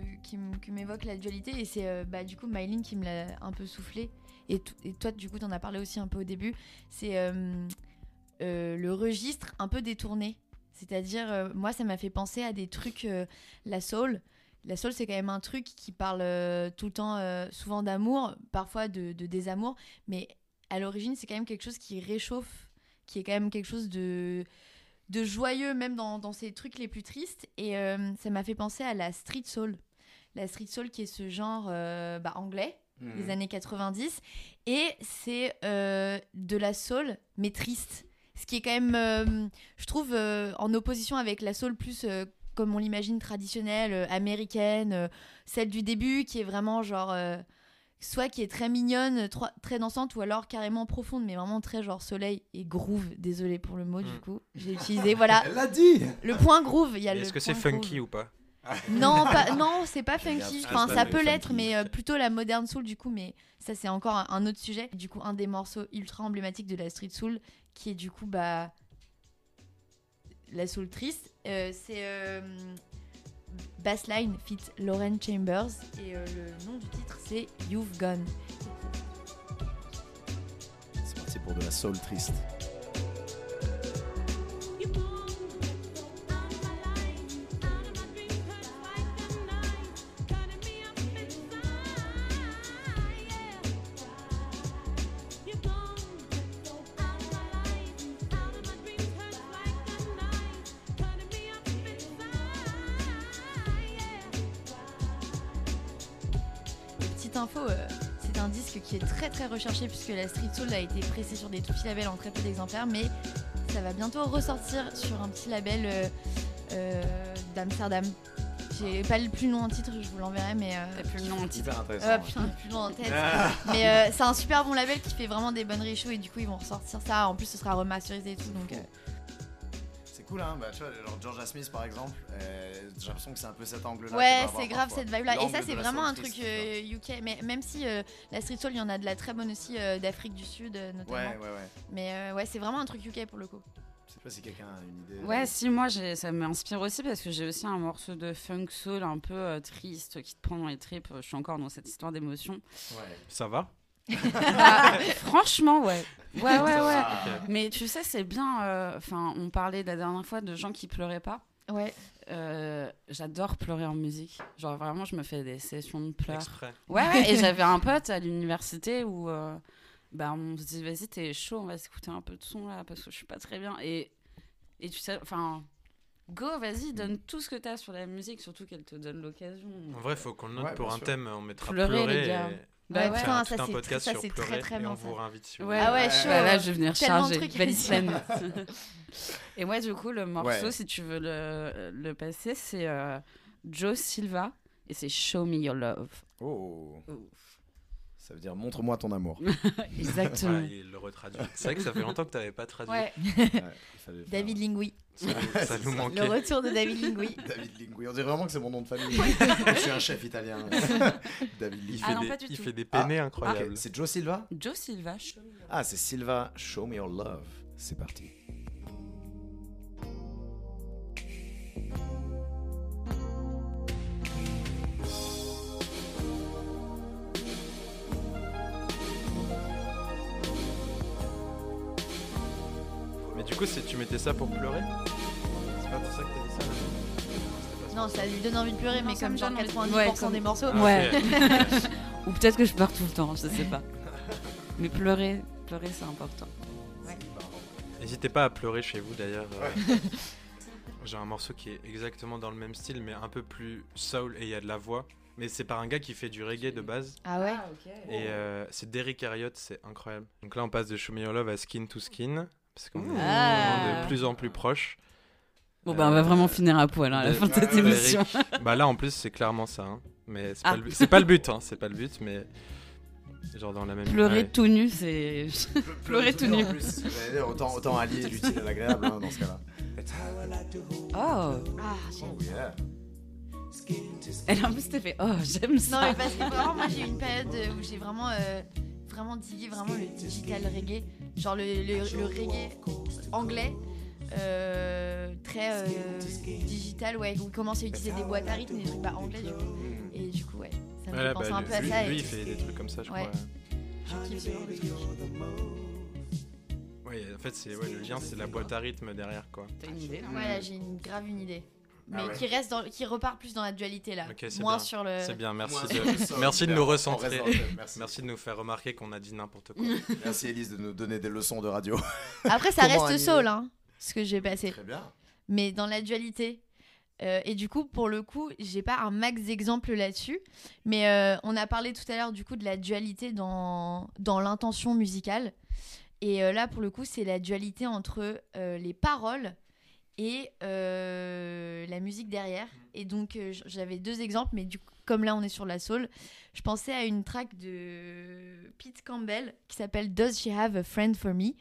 qui m'évoque la dualité, et c'est bah, du coup Mylene qui me l'a un peu soufflé, et, et toi, du coup, t'en as parlé aussi un peu au début, c'est le registre un peu détourné. C'est-à-dire, moi, ça m'a fait penser à des trucs, la soul. La soul, c'est quand même un truc qui parle euh, tout le temps, euh, souvent d'amour, parfois de, de désamour, mais à l'origine, c'est quand même quelque chose qui réchauffe, qui est quand même quelque chose de, de joyeux, même dans, dans ces trucs les plus tristes. Et euh, ça m'a fait penser à la street soul. La street soul qui est ce genre bah, anglais, Mhm. des années 90. Et c'est de la soul, mais triste. Ce qui est quand même, je trouve, en opposition avec la soul plus comme on l'imagine traditionnelle, euh, américaine, euh, celle du début qui est vraiment genre. euh, soit qui est très mignonne, très dansante, ou alors carrément profonde, mais vraiment très genre soleil et groove. Désolée pour le mot, du Mm. coup. J'ai utilisé, voilà. Elle l'a dit Le point groove, il y a le Est-ce que c'est funky groove. ou pas? Non, pas, non, c'est pas funky. Enfin, ça peut l'être, mais euh, plutôt la moderne soul du coup. Mais ça, c'est encore un, un autre sujet. Du coup, un des morceaux ultra emblématiques de la street soul, qui est du coup bah la soul triste, euh, c'est euh, Bassline fit Lauren Chambers et euh, le nom du titre c'est You've Gone. C'est pour de la soul triste. Très recherché puisque la Street Soul a été pressée sur des tout petits labels en très peu d'exemplaires, mais ça va bientôt ressortir sur un petit label euh, euh, d'Amsterdam. J'ai pas le plus long en titre, je vous l'enverrai, mais. euh, T'as plus le nom en titre. Hyper intéressant. euh, ouais. putain, plus long en tête. Mais euh, c'est un super bon label qui fait vraiment des bonnes reshoots et du coup ils vont ressortir ça. En plus, ce sera remasterisé et tout, donc. C'est cool, hein. Bah, tu vois, genre Georgia Smith par exemple, euh, j'ai l'impression que c'est un peu cet angle-là. Ouais, c'est grave parfois. cette vibe là. Et ça, c'est vraiment un truc triste, euh, UK. Mais même si euh, la street soul, il y en a de la très bonne aussi euh, d'Afrique du Sud, notamment. Ouais, ouais, ouais. Mais euh, ouais, c'est vraiment un truc UK pour le coup. Je sais pas si quelqu'un a une idée. Ouais, si, moi, ça m'inspire aussi parce que j'ai aussi un morceau de funk soul un peu euh, triste qui te prend dans les tripes. Je suis encore dans cette histoire d'émotion. Ouais. Ça va? Bah, franchement, ouais. Ouais, ouais, ouais. Ok. Mais tu sais, c'est bien. euh, Enfin, on parlait la dernière fois de gens qui pleuraient pas. Ouais. Euh, J'adore pleurer en musique. Genre, vraiment, je me fais des sessions de pleurs. Exprès. Ouais, ouais, et j'avais un pote à l'université où euh, bah, on se dit, vas-y, t'es chaud, on va s'écouter un peu de son là parce que je suis pas très bien. Et, et tu sais, enfin, go, vas-y, donne tout ce que t'as sur la musique, surtout qu'elle te donne l'occasion. En vrai, faut qu'on le note Ouais, pour un sûr. thème. On mettra Pleurer, pleurer. les gars. et Bah Ouais, putain, un- ça tout un c'est podcast ça, sur très très et bien on ça. vous réinvite si vous Ouais. Ah ouais, Ouais. chaud. Bah là, je vais venir Tellement charger. Belle scène. Et moi, du coup, le morceau, Ouais. si tu veux le, le passer, c'est euh, Joe Silva et c'est Show Me Your Love. Oh. Ça veut dire montre-moi ton amour. Exactement. Voilà, il le retraduit. C'est vrai que ça fait longtemps que tu n'avais pas traduit. Ouais. Ouais, il fallait faire- David Lingui. Ça, nous- ça nous Le manquait. retour de David Lingui. David Lingui. On dirait vraiment que c'est mon nom de famille. je suis un chef italien. David Il Lingui. fait, Ah non, des, il fait des Ah, peinés Ok, incroyables. C'est Joe Silva Joe Silva, Show Me Your Love. Ah, c'est Silva. Show me your love. C'est parti. Coup, c'est- tu mettais ça pour pleurer C'est pas pour ça que t'as dit ça là Non, ça lui donne envie de pleurer, Non, mais comme me genre donne envie. 90% Ouais, comme- des morceaux. Ah, Ouais. Ou peut-être que je pleure tout le temps, je sais pas. Mais pleurer, pleurer, c'est important. N'hésitez pas à pleurer chez vous d'ailleurs. euh, J'ai un morceau qui est exactement dans le même style, mais un peu plus soul et il y a de la voix. Mais c'est par un gars qui fait du reggae de base. Ah ouais Et euh, c'est Derrick Harriott, c'est incroyable. Donc là, on passe de Show Me Your Love à Skin to Skin. Parce qu'on est Ah. vraiment de plus en plus proches. Bon, bah, on va vraiment finir à poil hein, à la Euh, fin de cette émission. Bah là, en plus, c'est clairement ça. hein. Mais c'est Ah. pas, le but- c'est pas le but, hein. C'est pas le but, mais genre dans la même. Pleurer Ouais. tout nu, c'est. Pleurer tout nu. En plus, Autant, autant allier l'utile à l'agréable hein, dans ce cas-là. Oh Ah, Oh yeah. Elle en plus, t'as fait Oh, j'aime Non, ça. mais parce que vraiment, moi j'ai eu une période euh, où j'ai vraiment, euh, vraiment digué vraiment le digital reggae. Genre le, le, le reggae anglais, euh, très euh, digital, ouais, où il commence à utiliser des boîtes à rythme, des trucs pas anglais du coup. Et du coup, ouais, ça me Ouais, fait bah, penser un lui, peu à lui- ça. lui, et il fait des trucs comme ça, je Ouais. crois. je kiffe ce genre de trucs. Ouais, en fait, c'est ouais, le lien, c'est la boîte à rythme derrière, quoi. T'as une idée? Là Ouais, là j'ai une, grave une idée. Mais Ah ouais. qui reste dans, qui repart plus dans la dualité là. Moins bien. sur le. C'est bien, merci Moi, de, merci de nous recentrer. Merci. Merci de nous faire remarquer qu'on a dit n'importe quoi. Merci Elise de nous donner des leçons de radio. Après, ça reste animer soul, hein, ce que j'ai passé. Très bien. mais dans la dualité. Euh, et du coup, pour le coup, j'ai pas un max d'exemples là-dessus, mais euh, on a parlé tout à l'heure du coup de la dualité dans, dans l'intention musicale. Et euh, là, pour le coup, c'est la dualité entre euh, les paroles et euh, la musique derrière. Et donc, euh, j'avais deux exemples, mais du coup, comme là, on est sur la soul, je pensais à une track de Pete Campbell qui s'appelle Does She Have a Friend for Me?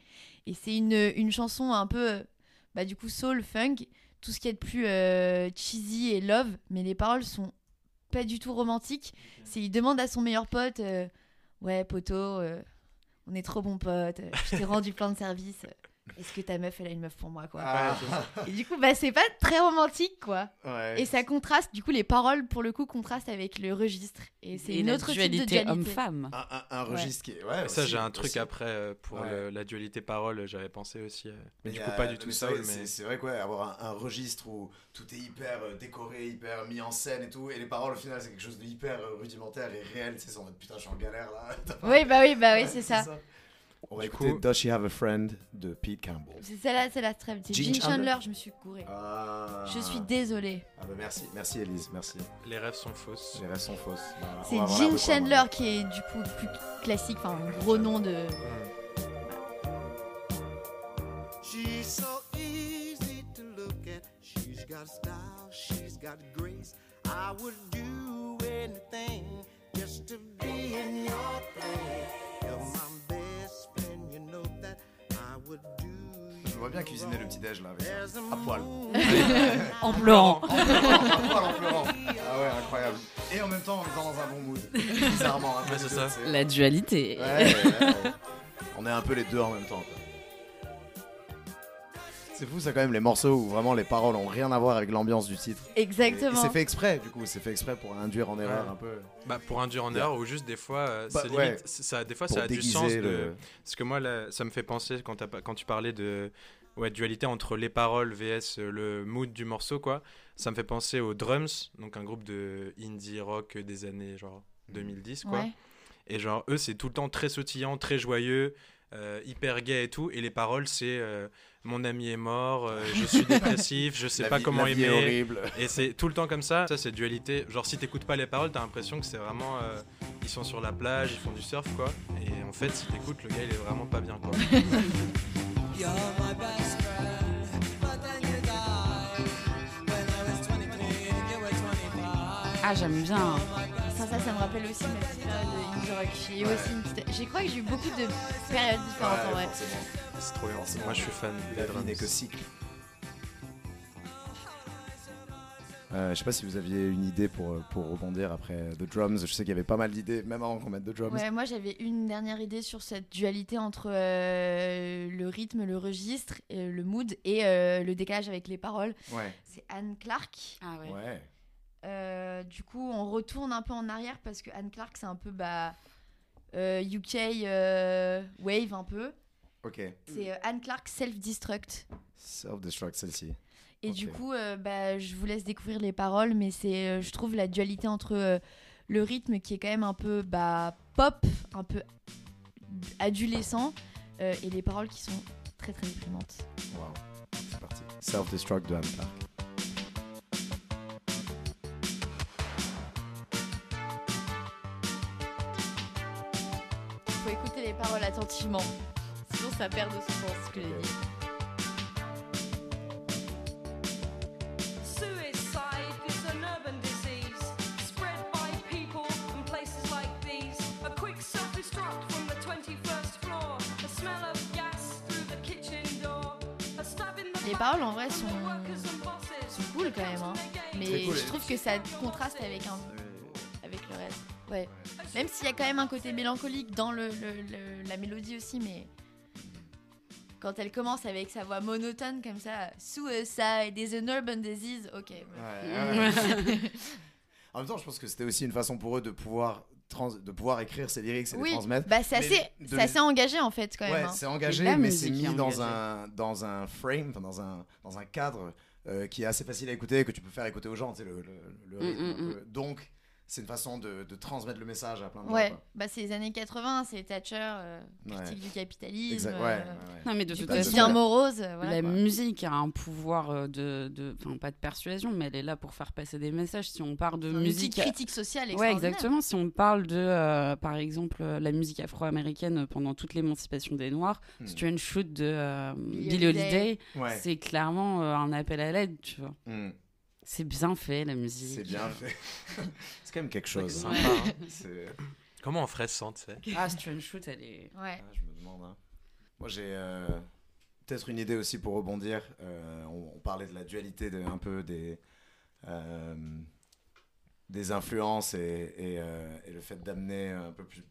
Et c'est une, une chanson un peu, euh, bah, du coup, soul, funk, tout ce qui est de plus euh, cheesy et love, mais les paroles sont pas du tout romantiques. C'est il demande à son meilleur pote, ouais poteau, on est trop bons potes, je t'ai rendu plein de services. Est-ce que ta meuf elle a une meuf pour moi quoi Ah, Et du coup bah c'est pas très romantique quoi. ouais. Et ça contraste, du coup les paroles pour le coup contrastent avec le registre. Et c'est une autre type de dualité dualité. homme-femme. Un, un- un registre qui est. Ouais, ça, j'ai un truc aussi. après euh, pour Ouais. le- la dualité parole, j'avais pensé aussi. euh, Mais du coup, a- pas du tout ça. Mais... C'est vrai quoi, avoir un, un registre où tout est hyper euh, décoré, hyper mis en scène et tout, et les paroles au final c'est quelque chose de hyper rudimentaire et réel, c'est ça en mode putain je suis en galère là. Oui bah oui bah oui Ouais, c'est ça. On va Du écouter coup- Does She Have a Friend de Pete Campbell. C'est celle-là, c'est la très petite. Gene Chandler. Chandler, je me suis courée. Ah. Je suis désolée. Ah bah merci, merci Elise, merci. Les rêves sont fausses. Les rêves sont fausses. Bah, C'est Gene quoi, Chandler qui est du coup le plus classique, enfin un gros nom de. Hmm. She's so easy to look at. She's got style, she's got grace. I would do anything just to be in your place. Je vois bien cuisiner le petit déj là avec ça. À poil. En pleurant. En pleurant, à poil en pleurant. Ah ouais, incroyable. Et en même temps en étant dans un bon mood. Bizarrement. peu Ouais, c'est ça. La dualité. Ouais, ouais, ouais. On est un peu les deux en même temps. quoi. C'est fou, ça quand même les morceaux où vraiment les paroles ont rien à voir avec l'ambiance du titre. Et- Et Exactement. c'est fait exprès, du coup, c'est fait exprès pour induire en erreur Ouais. un peu. Bah, pour induire en erreur ou juste des fois, euh, Bah, ouais. limite, ça, des fois Pour ça a du sens. de-. Parce que moi, là, ça me fait penser quand, tu parlais de ouais, dualité entre les paroles vs euh, le mood du morceau, quoi. Ça me fait penser aux Drums, donc un groupe de indie rock des années genre 2010, quoi. Ouais. Et genre, eux, c'est tout le temps très sautillant, très joyeux, euh, hyper gay et tout. Et les paroles, c'est euh, mon ami est mort, euh, je suis dépressif, je sais La pas vie- comment la vie est aimer. horrible. Et c'est tout le temps comme ça. Ça, c'est dualité. Genre, si t'écoutes pas les paroles, t'as l'impression que c'est vraiment. euh, ils sont sur la plage, ils font du surf, quoi. Et en fait, si t'écoutes, le gars, il est vraiment pas bien, quoi. You're my best friend, but then you died. When I was 23 and you were 25. Ah, j'aime bien. Ça, ça, ça me rappelle aussi ma petite période de indie rock. J'ai eu aussi une petite... J'ai crois que j'ai eu beaucoup de périodes différentes en vrai. C'est trop bien. Moi, je suis fan La vie n'est que cycle. Euh, je sais pas si vous aviez une idée pour, euh, pour rebondir après The Drums. Je sais qu'il y avait pas mal d'idées, même avant qu'on mette The Drums. Ouais, moi j'avais une dernière idée sur cette dualité entre euh, le rythme, le registre, euh, le mood et euh, le décalage avec les paroles. Ouais. C'est Anne Clark. Ah ouais. Ouais. Euh, du coup, on retourne un peu en arrière parce que Anne Clark, c'est un peu bah, euh, UK euh, wave un peu. Ok. C'est euh, Anne Clark Self-Destruct. Self-destruct, celle-ci. Et du coup, euh, bah, je vous laisse découvrir les paroles, mais c'est, euh, je trouve, la dualité entre euh, le rythme qui est quand même un peu bah, pop, un peu adolescent, euh, et les paroles qui sont très très déprimantes. Waouh. C'est parti. Self-destruct de Anne Clark. Attentivement, sinon ça perd de son sens ce que j'ai dit. Suicide is an urban disease spread by people and places like these. A quick self-destruct from the 21st floor. A smell of gas through the kitchen door. A stab in the Les paroles en vrai sont, sont cool quand même, hein. Mais cool, je et- trouve que ça contraste avec, un, avec le reste. Ouais. Même s'il y a quand même un côté mélancolique dans le, le- le- la mélodie aussi, mais quand elle commence avec sa voix monotone comme ça, Suicide is an urban disease, ok. En même temps, je pense que c'était aussi une façon pour eux de pouvoir, trans- de pouvoir écrire ces lyrics et les Oui, transmettre. bah c'est assez, de c'est les- assez engagé en fait quand Ouais, même. hein. c'est engagé, mais c'est mis dans un, dans un frame, dans un, dans un cadre euh, qui est assez facile à écouter, que tu peux faire écouter aux gens, tu sais, le, le- le Mm, rythme mm, un peu. Donc, c'est une façon de, de transmettre le message à plein de Ouais, gens. bah c'est les années 80, c'est Thatcher, euh, critique Ouais. du capitalisme, Exact, ouais, euh, ouais. Non, mais de toute façon, quotidien ça. morose, euh, voilà. la quoi. musique a un pouvoir euh, de, de, enfin pas de persuasion, mais elle est là pour faire passer des messages. Si on parle de musique, critique sociale ouais exactement. Si on parle de, euh, par exemple, la musique afro-américaine pendant toute l'émancipation des Noirs, Hmm. Strange Shoot de euh, Billie Holiday. Holiday, Ouais. c'est clairement euh, un appel à l'aide, tu vois. Mm. C'est bien fait la musique. C'est bien fait. c'est quand même quelque chose. Hein. hein. Comment on ferait sans, tu sais? Ah, Strange Shoot, elle est. Ouais. Ah, je me demande. hein. Moi, j'ai euh, peut-être une idée aussi pour rebondir. Euh, on, on parlait de la dualité de, un peu des, euh, des influences et, et, euh, et le fait d'amener un peu plus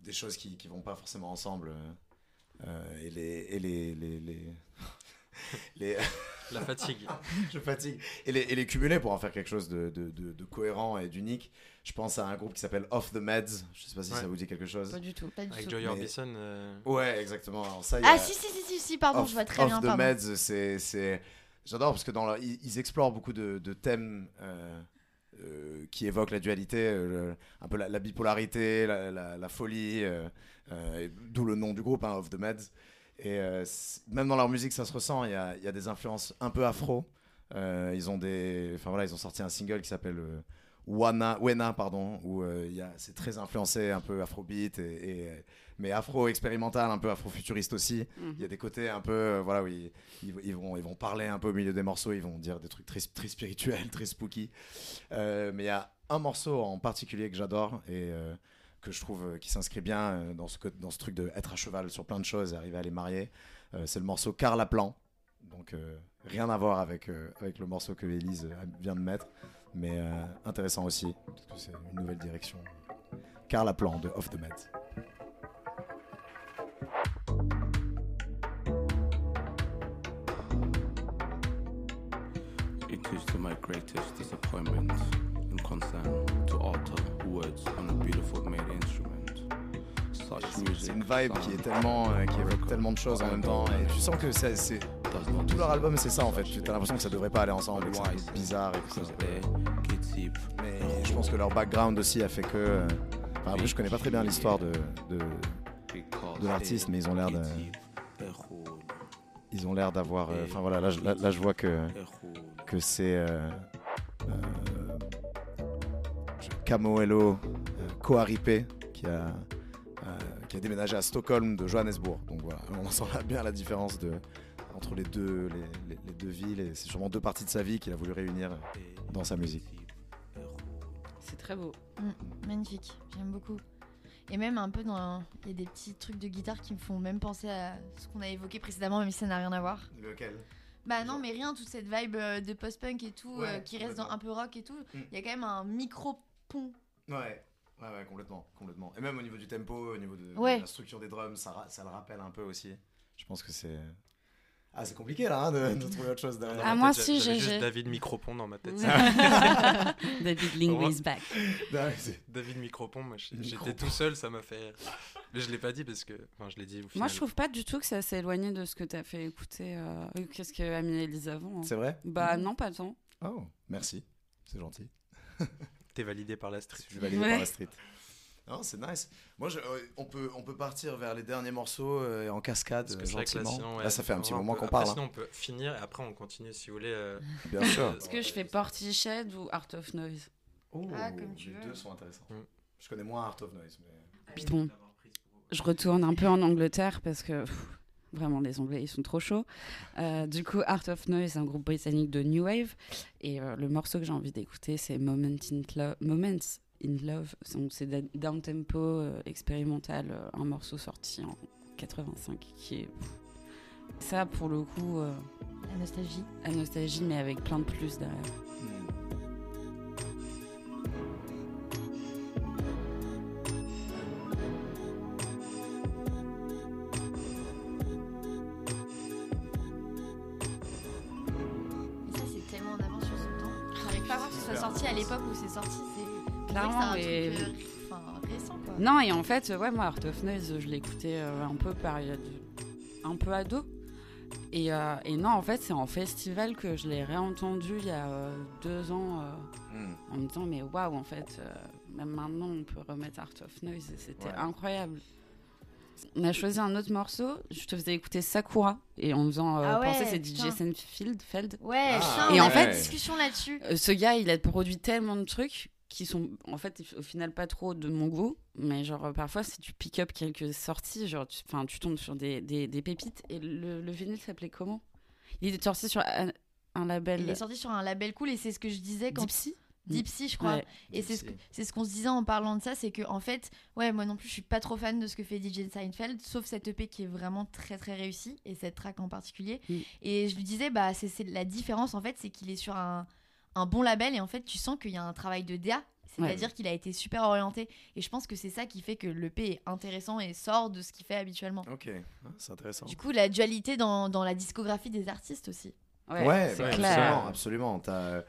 des choses qui ne vont pas forcément ensemble. euh, et les. Et les, les, les- les- La fatigue. je fatigue. Et les, et les cumuler pour en faire quelque chose de, de, de- de cohérent et d'unique. Je pense à un groupe qui s'appelle Off the Meds. Je sais pas si Ouais. ça vous dit quelque chose. Pas du tout. Pas du Avec. Joey Mais- Orbison. euh, Ouais, exactement. Alors ça, Ah a- si, si, si, si, si, pardon, Off- je vois très Off bien, the pardon. Meds, c'est, c'est... J'adore parce que dans leur- ils, explorent beaucoup de, de thèmes euh, euh, qui évoquent la dualité, euh, le- un peu la, la bipolarité, la, la- la folie, euh, euh, d'où le nom du groupe, hein, Off the Meds. Et euh, même dans leur musique, ça se ressent. Il y a, il y a des influences un peu afro. Euh, ils ont des, enfin voilà, ils ont sorti un single qui s'appelle euh, Wana, Wena, pardon, où euh, c'est très influencé, un peu afrobeat et, et mais afro-expérimental, un peu afro-futuriste aussi. Il y a des côtés un peu, euh, voilà, où ils, ils- ils vont, ils vont parler un peu au milieu des morceaux, ils vont dire des trucs très, très spirituels, très spooky. Euh, mais il y a un morceau en particulier que j'adore et que je trouve euh, qui s'inscrit bien euh, dans ce, dans ce truc de être à cheval sur plein de choses et arriver à les marier. Euh, c'est le morceau Carla Plan. Donc rien à voir avec, avec le morceau que Elise vient de mettre, mais intéressant aussi, parce que c'est une nouvelle direction. Carla Plan de Off the Met. Disappointment concern to alter words on a beautiful made instrument. Such music. C'est une vibe qui est tellement, euh, qui évoque tellement de choses en même temps. Et tu sens que c'est, tout leur album, c'est ça en fait. Tu as l'impression que ça devrait pas aller ensemble, que c'est bizarre et tout ça. Mais je pense que leur background aussi a fait que. euh, enfin, après, je connais pas très bien l'histoire de, de, de l'artiste, mais ils ont l'air de, ils ont l'air d'avoir. euh, Enfin voilà, là, je- là, là, je vois que que c'est euh, Camoello euh, Koaripe qui a euh, qui a déménagé à Stockholm de Johannesburg. Donc voilà, on sent là bien la différence de entre les deux les, les- les deux villes et c'est sûrement deux parties de sa vie qu'il a voulu réunir dans sa musique. C'est très beau. Mm, magnifique, j'aime beaucoup. Et même un peu dans. Il y a des petits trucs de guitare qui me font même penser à ce qu'on a évoqué précédemment, même si ça n'a rien à voir. Lequel? Bah non, mais rien, toute cette vibe euh, de post-punk et tout, Ouais, euh, qui reste dans un peu rock et tout. Mm. Il y a quand même un micro-pont. Ouais. Ouais, ouais, complètement, complètement. Et même au niveau du tempo, au niveau de, la structure des drums, ça, le rappelle un peu aussi. Je pense que c'est. Ah, c'est compliqué là, hein, de, de trouver autre chose derrière. Ah, En moi fait, si, j'ai- juste j'ai- David Micropont dans ma tête. David Lingui is back. David Micropont, moi j'étais tout seul, ça m'a fait. Mais je l'ai pas dit parce que. Enfin, je l'ai dit au final. Moi, je trouve pas du tout que ça s'est éloigné de ce que t'as fait écouter. euh, Qu'est-ce que a mis Elise avant hein. C'est vrai? Bah non, pas tant. Oh, merci. C'est gentil. T'es validé par la street. Je suis validé Ouais. par la street. Non, c'est nice. Moi, je- euh, on, peut, on peut partir vers les derniers morceaux euh, en cascade, Parce que c'est vrai que là, gentiment. sinon, ouais, Là, ça fait un petit moment qu'on parle. Sinon, on peut finir et après, on continue si vous voulez. euh, hein. Bien sûr. Est-ce que je fais Portiched ou Art of Noise? Oh, Ah, comme tu les veux. deux sont intéressants. Mm. Je connais moins Art of Noise. Mais... Bon, je retourne un peu en Angleterre parce que pff, vraiment les Anglais ils sont trop chauds. Euh, du coup, Art of Noise, c'est un groupe britannique de New Wave et euh, le morceau que j'ai envie d'écouter c'est Moment in Lo- Moments in Love. Donc, C'est down tempo euh, expérimental, euh, un morceau sorti en 85 qui est pff, ça pour le coup euh, La nostalgie. la nostalgie mais avec plein de plus derrière. Mais l'époque où c'est sorti. C'est Clairement, et- truc euh, enfin, récent quoi. Non, et en fait, ouais, moi, Art of Noise, je l'écoutais euh, un peu période. un peu ado. Et, euh, et non, en fait, c'est en festival que je l'ai réentendu il y a euh, deux ans euh, Mm. en me disant, mais waouh, en fait, euh, même maintenant, on peut remettre Art of Noise et c'était Ouais. incroyable. On a choisi un autre morceau, je te faisais écouter Sakura et en faisant euh, Ah ouais, penser c'est DJ. Senfield. Feld. Ouais, Ah, Et on en a eu fait- une discussion là-dessus. Euh, ce gars, il a produit tellement de trucs qui sont en fait au final pas trop de mon goût, mais genre parfois si tu pick up quelques sorties, genre tu, tu tombes sur des, des, des pépites. Et le, le vinyle s'appelait comment? Il est sorti sur un, un label Il est sorti sur un label cool et c'est ce que je disais quand Dipsy? Dipsy, je crois. Ouais. Et c'est ce, c'est qu'on se disait en parlant de ça, c'est que en fait, ouais, moi non plus, je suis pas trop fan de ce que fait DJ Seinfeld, sauf cette EP qui est vraiment très très réussie et cette track en particulier. Mm. Et je lui disais, bah, c'est c'est la différence en fait, c'est qu'il est sur un, un bon label et en fait, tu sens qu'il y a un travail de DA. C'est-à-dire qu'il a été super orienté. Et je pense que c'est ça qui fait que l'EP est intéressant et sort de ce qu'il fait habituellement. Ok, Ah, c'est intéressant. Du coup, la dualité dans, dans la discographie des artistes aussi. Ouais, Ouais, c'est ouais, clair. absolument, absolument. T'as- t'es-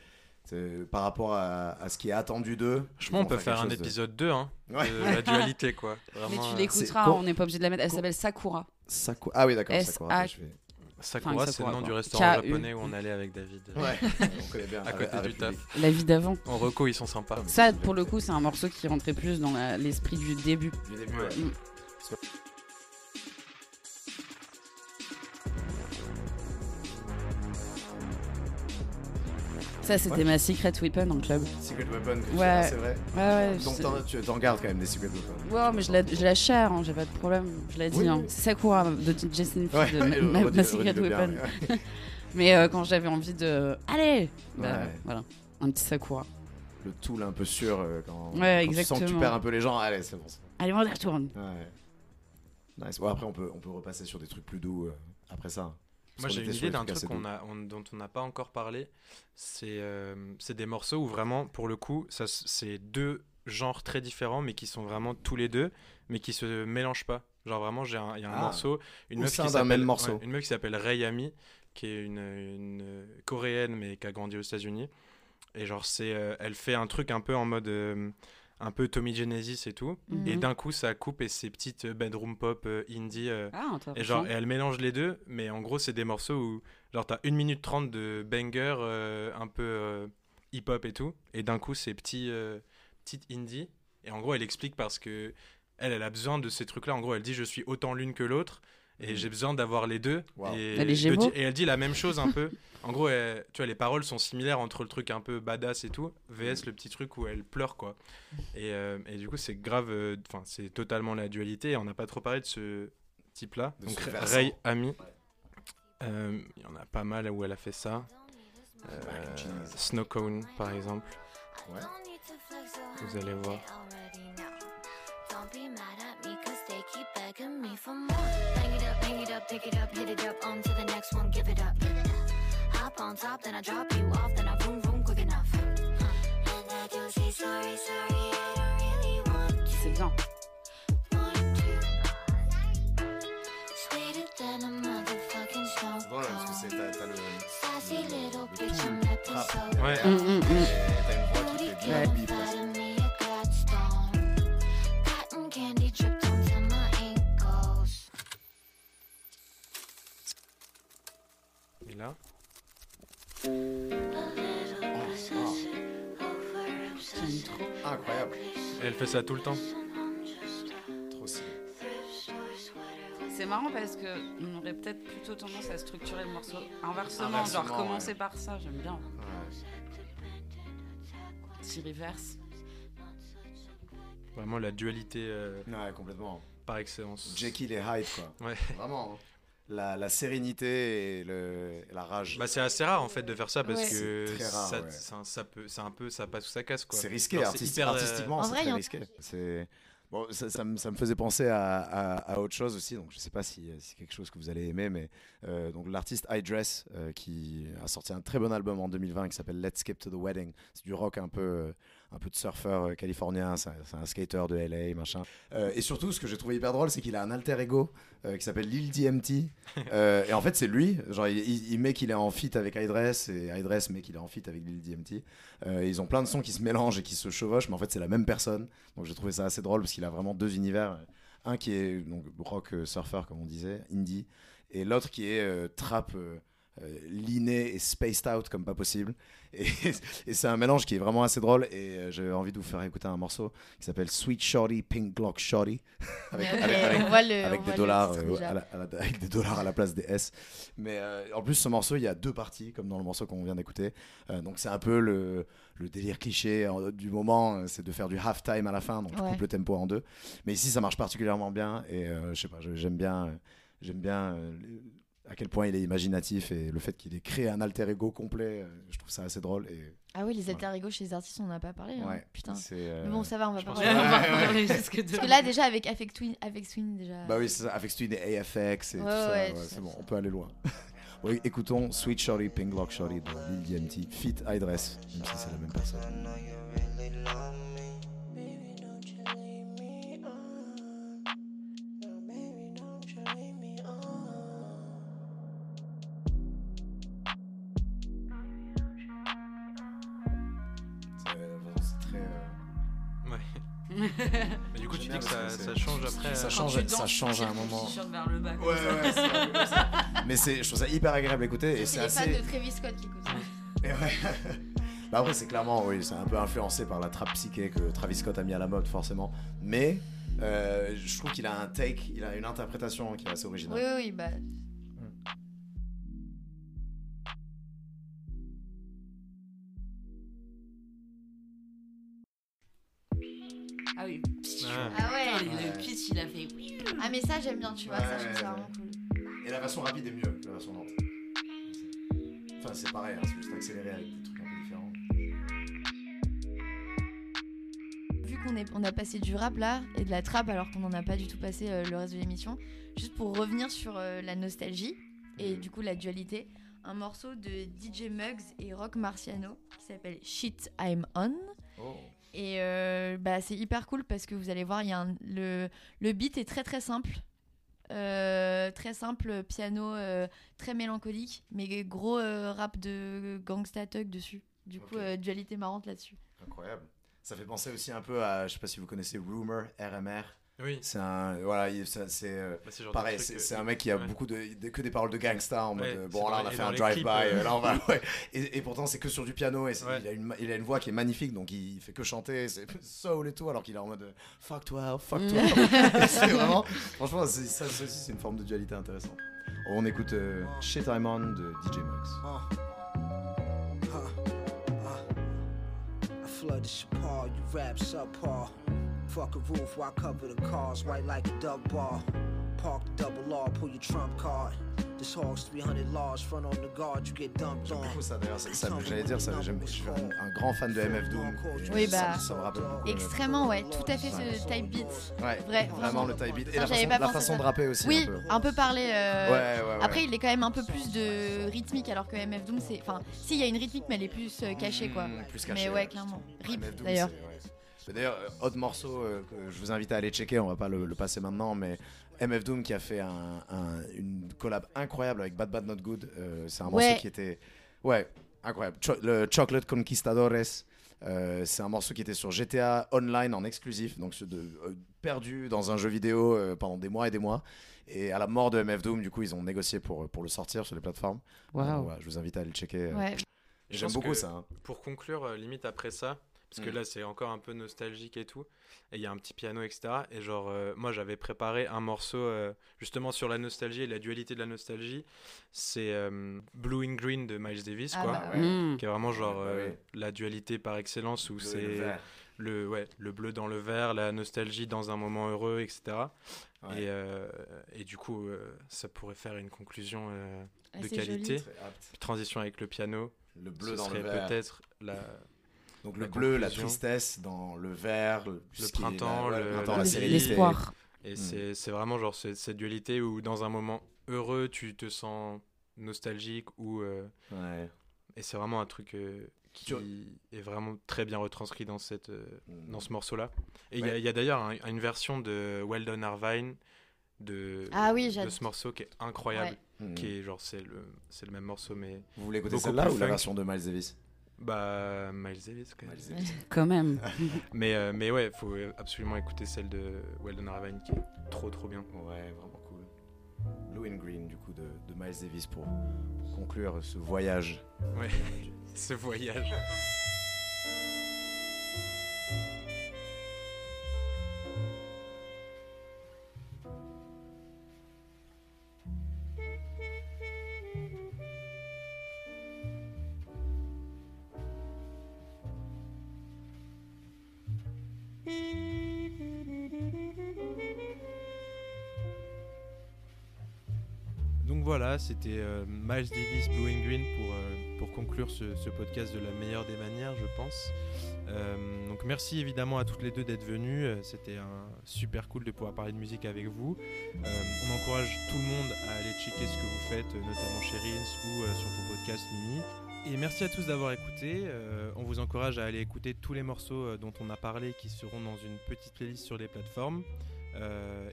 par rapport à, à ce qui est attendu d'eux. Franchement, ils on vont peut faire un de- épisode 2 hein, Ouais. de la dualité, quoi. Mais tu euh, l'écouteras, on n'est pas obligé de la mettre. Elle s'appelle Sakura. Sakura- Ah oui, d'accord. Sakura, A- je vais- Sakura, Enfin, c'est le nom quoi. du restaurant japonais où on allait avec David. Ouais, on connaît bien. À côté du taf. La vie d'avant. En reco, ils sont sympas. Ça, pour le coup, c'est un morceau qui rentrait plus dans l'esprit du début. Du début, Ouais. ouais. Ça, c'était Ouais. ma secret weapon en club. Secret Weapon, que Ouais. c'est vrai. Ouais, ouais. Donc t'en- tu t'en gardes quand même des Secret Weapon. Ouais, mais je la, je la share, hein, j'ai pas de problème. Je l'ai dit, Oui, hein. oui. C'est Sakura de Jason Ouais, de ma, ma- ma redis- secret weapon. Mais euh, quand j'avais envie de. Allez bah. Voilà, un petit Sakura. Le tool un peu sûr euh, quand, Ouais, quand tu sens que tu perds un peu les gens. Allez, c'est bon. Allez, on y retourne. Nice. Bon, après, on peut, on peut repasser sur des trucs plus doux euh, après ça. Moi j'ai une idée d'un truc a, on- dont on n'a pas encore parlé. C'est euh, c'est des morceaux où vraiment, pour le coup, c'est deux genres très différents, mais qui sont vraiment tous les deux, mais qui se mélangent pas. Genre vraiment, il y a un Ah. morceau, une meuf qui s'appelle morceau. ouais, une meuf qui s'appelle Ray Ami, qui est une, une, coréenne mais qui a grandi aux États-Unis. Et genre, c'est, euh, elle fait un truc un peu en mode. euh, un peu Tommy Genesis et tout. Mhm. Et d'un coup, ça coupe et c'est petites euh, bedroom pop euh, indie. euh, Ah, intéressant. et genre, et elle mélange les deux, mais en gros, c'est des morceaux où, genre, t'as 1 minute 30 de banger, euh, un peu hip-hop et tout, et d'un coup, c'est petit, petite indie. Et en gros, elle explique parce que elle, elle a besoin de ces trucs-là. En gros, elle dit, je suis autant l'une que l'autre, et j'ai besoin d'avoir les deux. Wow. Et, Elle est de Gémeaux di- et elle dit la même chose un peu. En gros, elle- tu vois, les paroles sont similaires entre le truc un peu badass et tout, VS le petit truc où elle pleure, quoi. Et, euh, et du coup, c'est grave, euh, enfin, c'est totalement la dualité. Et on n'a pas trop parlé de ce type-là. Donc. Ray Ami. Euh, Il y en a pas mal où elle a fait ça. Euh. Snow Cone, par exemple. Ouais. Vous allez voir. Don't be mad at me cause they keep begging me for more. Bang it up, bang it up, pick it up, hit it up, on to the next one, give it up. Hop on top, then I drop you off, then I boom boom quick enough. Huh. And I do say sorry, sorry, I don't really want C'est bien. want to. Sweeter than a motherfucking snow C'est drôle hein, parce que c'est cone. t'as t'as le, Sassy little le bitch, tout I'm trap episode. Ouais. Mm, mm, mm. et t'as une voix qui fait bien Ouais. Incroyable. elle fait ça tout le temps. Trop stylé. C'est marrant parce que on aurait peut-être plutôt tendance à structurer le morceau inversement, Inversement, genre commencer ouais. par ça, j'aime bien. Ouais. Petit reverse. Vraiment la dualité euh, Ouais, complètement. par excellence. Jekyll et Hyde, quoi. Ouais. Vraiment. hein. La, la sérénité et, le, et la rage. Bah, c'est assez rare en fait de faire ça parce Ouais. que rare, ça, ouais. ça, ça peut, c'est un peu, ça passe ou ça casse quoi. c'est risqué, hyper, euh, artistiquement, En c'est vrai, très risqué. C'est... Bon, ça, ça me, ça me faisait penser à, à- à autre chose aussi, donc je sais pas si, si c'est quelque chose que vous allez aimer, mais euh, donc l'artiste iDress euh, qui a sorti un très bon album en 2020 qui s'appelle Let's Skip to the Wedding. C'est du rock un peu, euh, un peu de surfeur euh, californien, c'est un, skater de LA, machin. Euh, et surtout, ce que j'ai trouvé hyper drôle, c'est qu'il a un alter ego euh, qui s'appelle Lil DMT. Euh, et en fait, c'est lui. Genre, il, il- il met qu'il est en feat avec iDress et iDress met qu'il est en feat avec Lil DMT. Ils ont plein de sons qui se mélangent et qui se chevauchent, mais en fait, c'est la même personne. Donc, j'ai trouvé ça assez drôle parce qu'il a vraiment deux univers. Un qui est donc rock surfer, comme on disait, indie, et l'autre qui est trap. Euh, liné et spaced out comme pas possible. Et, et c'est un mélange qui est vraiment assez drôle. Et euh, j'avais envie de vous faire écouter un morceau qui s'appelle Sweet Shorty Pink Glock Shorty. Avec, des dollars euh, à la- à la- avec des dollars à la place des S. Mais euh, en plus ce morceau il y a deux parties comme dans le morceau qu'on vient d'écouter. Euh, donc c'est un peu le, le délire cliché du moment c'est de faire du half time à la fin donc tu Ouais. coupes le tempo en deux. Mais ici ça marche particulièrement bien. Et je sais pas j'aime bien j'aime bien à quel point il est imaginatif et le fait qu'il ait créé un alter ego complet euh, je trouve ça assez drôle et Ah oui, les alter ego chez les artistes, on n'en a pas parlé. hein. ouais Putain. euh, Mais bon, ça va, on va pas parler. Ouais, ouais. Parce que là, déjà, avec Affect Twin, avec Swing, déjà. Bah oui, c'est ça, avec celui des AFX et Ouais, tout ça. c'est bon, on peut aller loin. Bon, écoutons Sweet Shorty, Pink Glock Shorty de Lil DMT, Fit iDress, même si c'est la même personne. Ça, ça change après. ça euh, change, Quand tu ça danses, change à un moment. t-shirt vers le bas. Ouais, ça. ouais, ça. Mais c'est, je trouve ça hyper agréable à écouter et c'est c'est les fans assez. de Travis Scott qui écoutent ça. Et ouais. bah après, c'est clairement, oui, c'est un peu influencé par la trap psyché que Travis Scott a mis à la mode, forcément. Mais euh, je trouve qu'il a un take, il a une interprétation qui est assez originale. Oui, oui, oui, bah. Ah oui. Ah. Ah ouais. Ah, mais ça, j'aime bien, tu vois, ça, je trouve ça vraiment cool. Et la version rapide est mieux que la version lente. Enfin, c'est pareil, hein, c'est juste accéléré avec des trucs un peu différents. Vu qu'on est, on a passé du rap là et de la trap alors qu'on n'en a pas du tout passé euh, le reste de l'émission, juste pour revenir sur euh, la nostalgie et du coup la dualité, un morceau de DJ Muggs et Rock Marciano qui s'appelle Shit I'm On. Oh. Et euh, bah, c'est hyper cool parce que vous allez voir, y a un- le, le beat est très très simple. Euh, très simple, piano euh, très mélancolique, mais gros rap de gangsta thug dessus. Du coup, dualité marrante là-dessus. Incroyable. Ça fait penser aussi un peu à, je sais pas si vous connaissez Rumor, RMR. Oui. C'est un, voilà, c'est euh, Bah, pareil, c'est euh, c'est un mec qui a ouais. beaucoup de, de- que des paroles de gangsta en mode Ouais, euh, bon là on a fait un euh. euh, là on va, ouais. et, et pourtant c'est que sur du piano et il, a une, il a une voix qui est magnifique donc il fait que chanter, c'est soul et tout alors qu'il est en mode fuck toi, fuck Mm. toi. C'est vraiment, franchement c'est- ça, aussi c'est une forme de dualité intéressante. On écoute euh, Shit I'm On de DJ Muggs. Uh, uh, uh. I you rap subpar. Fuck a roof while I cover the cars, white like a dub bar. Park the double R, pull your trump card. This hog's 300 laws, front on the guard, you get dumped J'aime on. beaucoup ça d'ailleurs, ça- ça- j'allais dire, ça, je suis un, un grand fan de MF Doom. Oui, ça- bah, Extrêmement, ouais, tout à fait ce type beat. Ouais, Vrai, vraiment le type beat. Et Ça, la j'avais façon, pas la pensé à façon ça. de rapper aussi. Oui, un peu. un peu parlé. euh, Ouais, ouais, ouais. Après, il est quand même un peu plus de rythmique, alors que MF Doom, c'est. Enfin, si, il y a une rythmique, mais elle est plus euh, cachée, quoi. Mmh, plus caché, mais ouais, clairement. Rip, d'ailleurs. D'ailleurs, euh, autre morceau euh, que je vous invite à aller checker, on va pas le, le passer maintenant, mais MF Doom qui a fait un- un- une collab incroyable avec Bad Bad Not Good. euh, c'est un morceau Ouais. qui était. Ouais, incroyable. Cho- le Chocolate Conquistadores. euh, c'est un morceau qui était sur GTA Online en exclusif, donc de, euh, perdu dans un jeu vidéo euh, pendant des mois et des mois. Et à la mort de MF Doom, du coup, ils ont négocié pour, pour le sortir sur les plateformes. Donc, voilà, je vous invite à aller le checker. Ouais. J'aime beaucoup ça. hein. Pour conclure, limite après ça, parce que Mm. là c'est encore un peu nostalgique et tout, et il y a un petit piano, etc. Et genre, euh, moi j'avais préparé un morceau euh, justement sur la nostalgie et la dualité de la nostalgie. C'est euh, Blue in Green de Miles Davis, Ah quoi. bah ouais. Mm. Qui est vraiment genre Ouais, bah euh, oui. la dualité par excellence où c'est le, ouais, le bleu dans le vert, la nostalgie dans un moment heureux, etc. Ouais. Et, euh, et du coup, euh, ça pourrait faire une conclusion euh, de qualité. Transition avec le piano. Le bleu Ce dans le serait vert. peut-être la, Donc La le bleu, la tristesse dans le vert, le, printemps, la, ouais, le- printemps, la le- sérénité. L'espoir. Et Mm. c'est c'est vraiment genre ce- cette dualité où dans un moment heureux, tu te sens nostalgique ou euh, Ouais. et c'est vraiment un truc euh, qui Tu- est vraiment très bien retranscrit dans cette euh, Mm. dans ce morceau-là. Et il y a- Ouais. il y a, d'ailleurs un- une version de Weldon Irvine de Ah oui, de ce morceau qui est incroyable, Mm. qui est genre c'est le c'est le même morceau mais Vous voulez écouter celle-là ou la version de Miles Davis? Bah Miles Davis quand même. Miles Davis. Quand même. Mais euh, mais ouais, faut absolument écouter celle de Weldon Irvine qui est trop trop bien. Ouais, vraiment cool. Blue and Green, du coup, de, de Miles Davis pour, pour conclure ce voyage. Ouais. Ce voyage. C'était euh, Miles Davis Blue and Green pour, euh, pour conclure ce, podcast de la meilleure des manières, je pense. Euh, donc merci évidemment à toutes les deux d'être venues. C'était super cool de pouvoir parler de musique avec vous. On encourage tout le monde à aller checker ce que vous faites, notamment chez Rins ou sur ton podcast Mimi. Et merci à tous d'avoir écouté. On vous encourage à aller écouter tous les morceaux dont on a parlé qui seront dans une petite playlist sur les plateformes.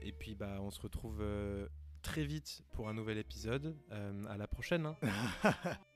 Et puis bah, on se retrouve très vite pour un nouvel épisode. Euh, à la prochaine. hein.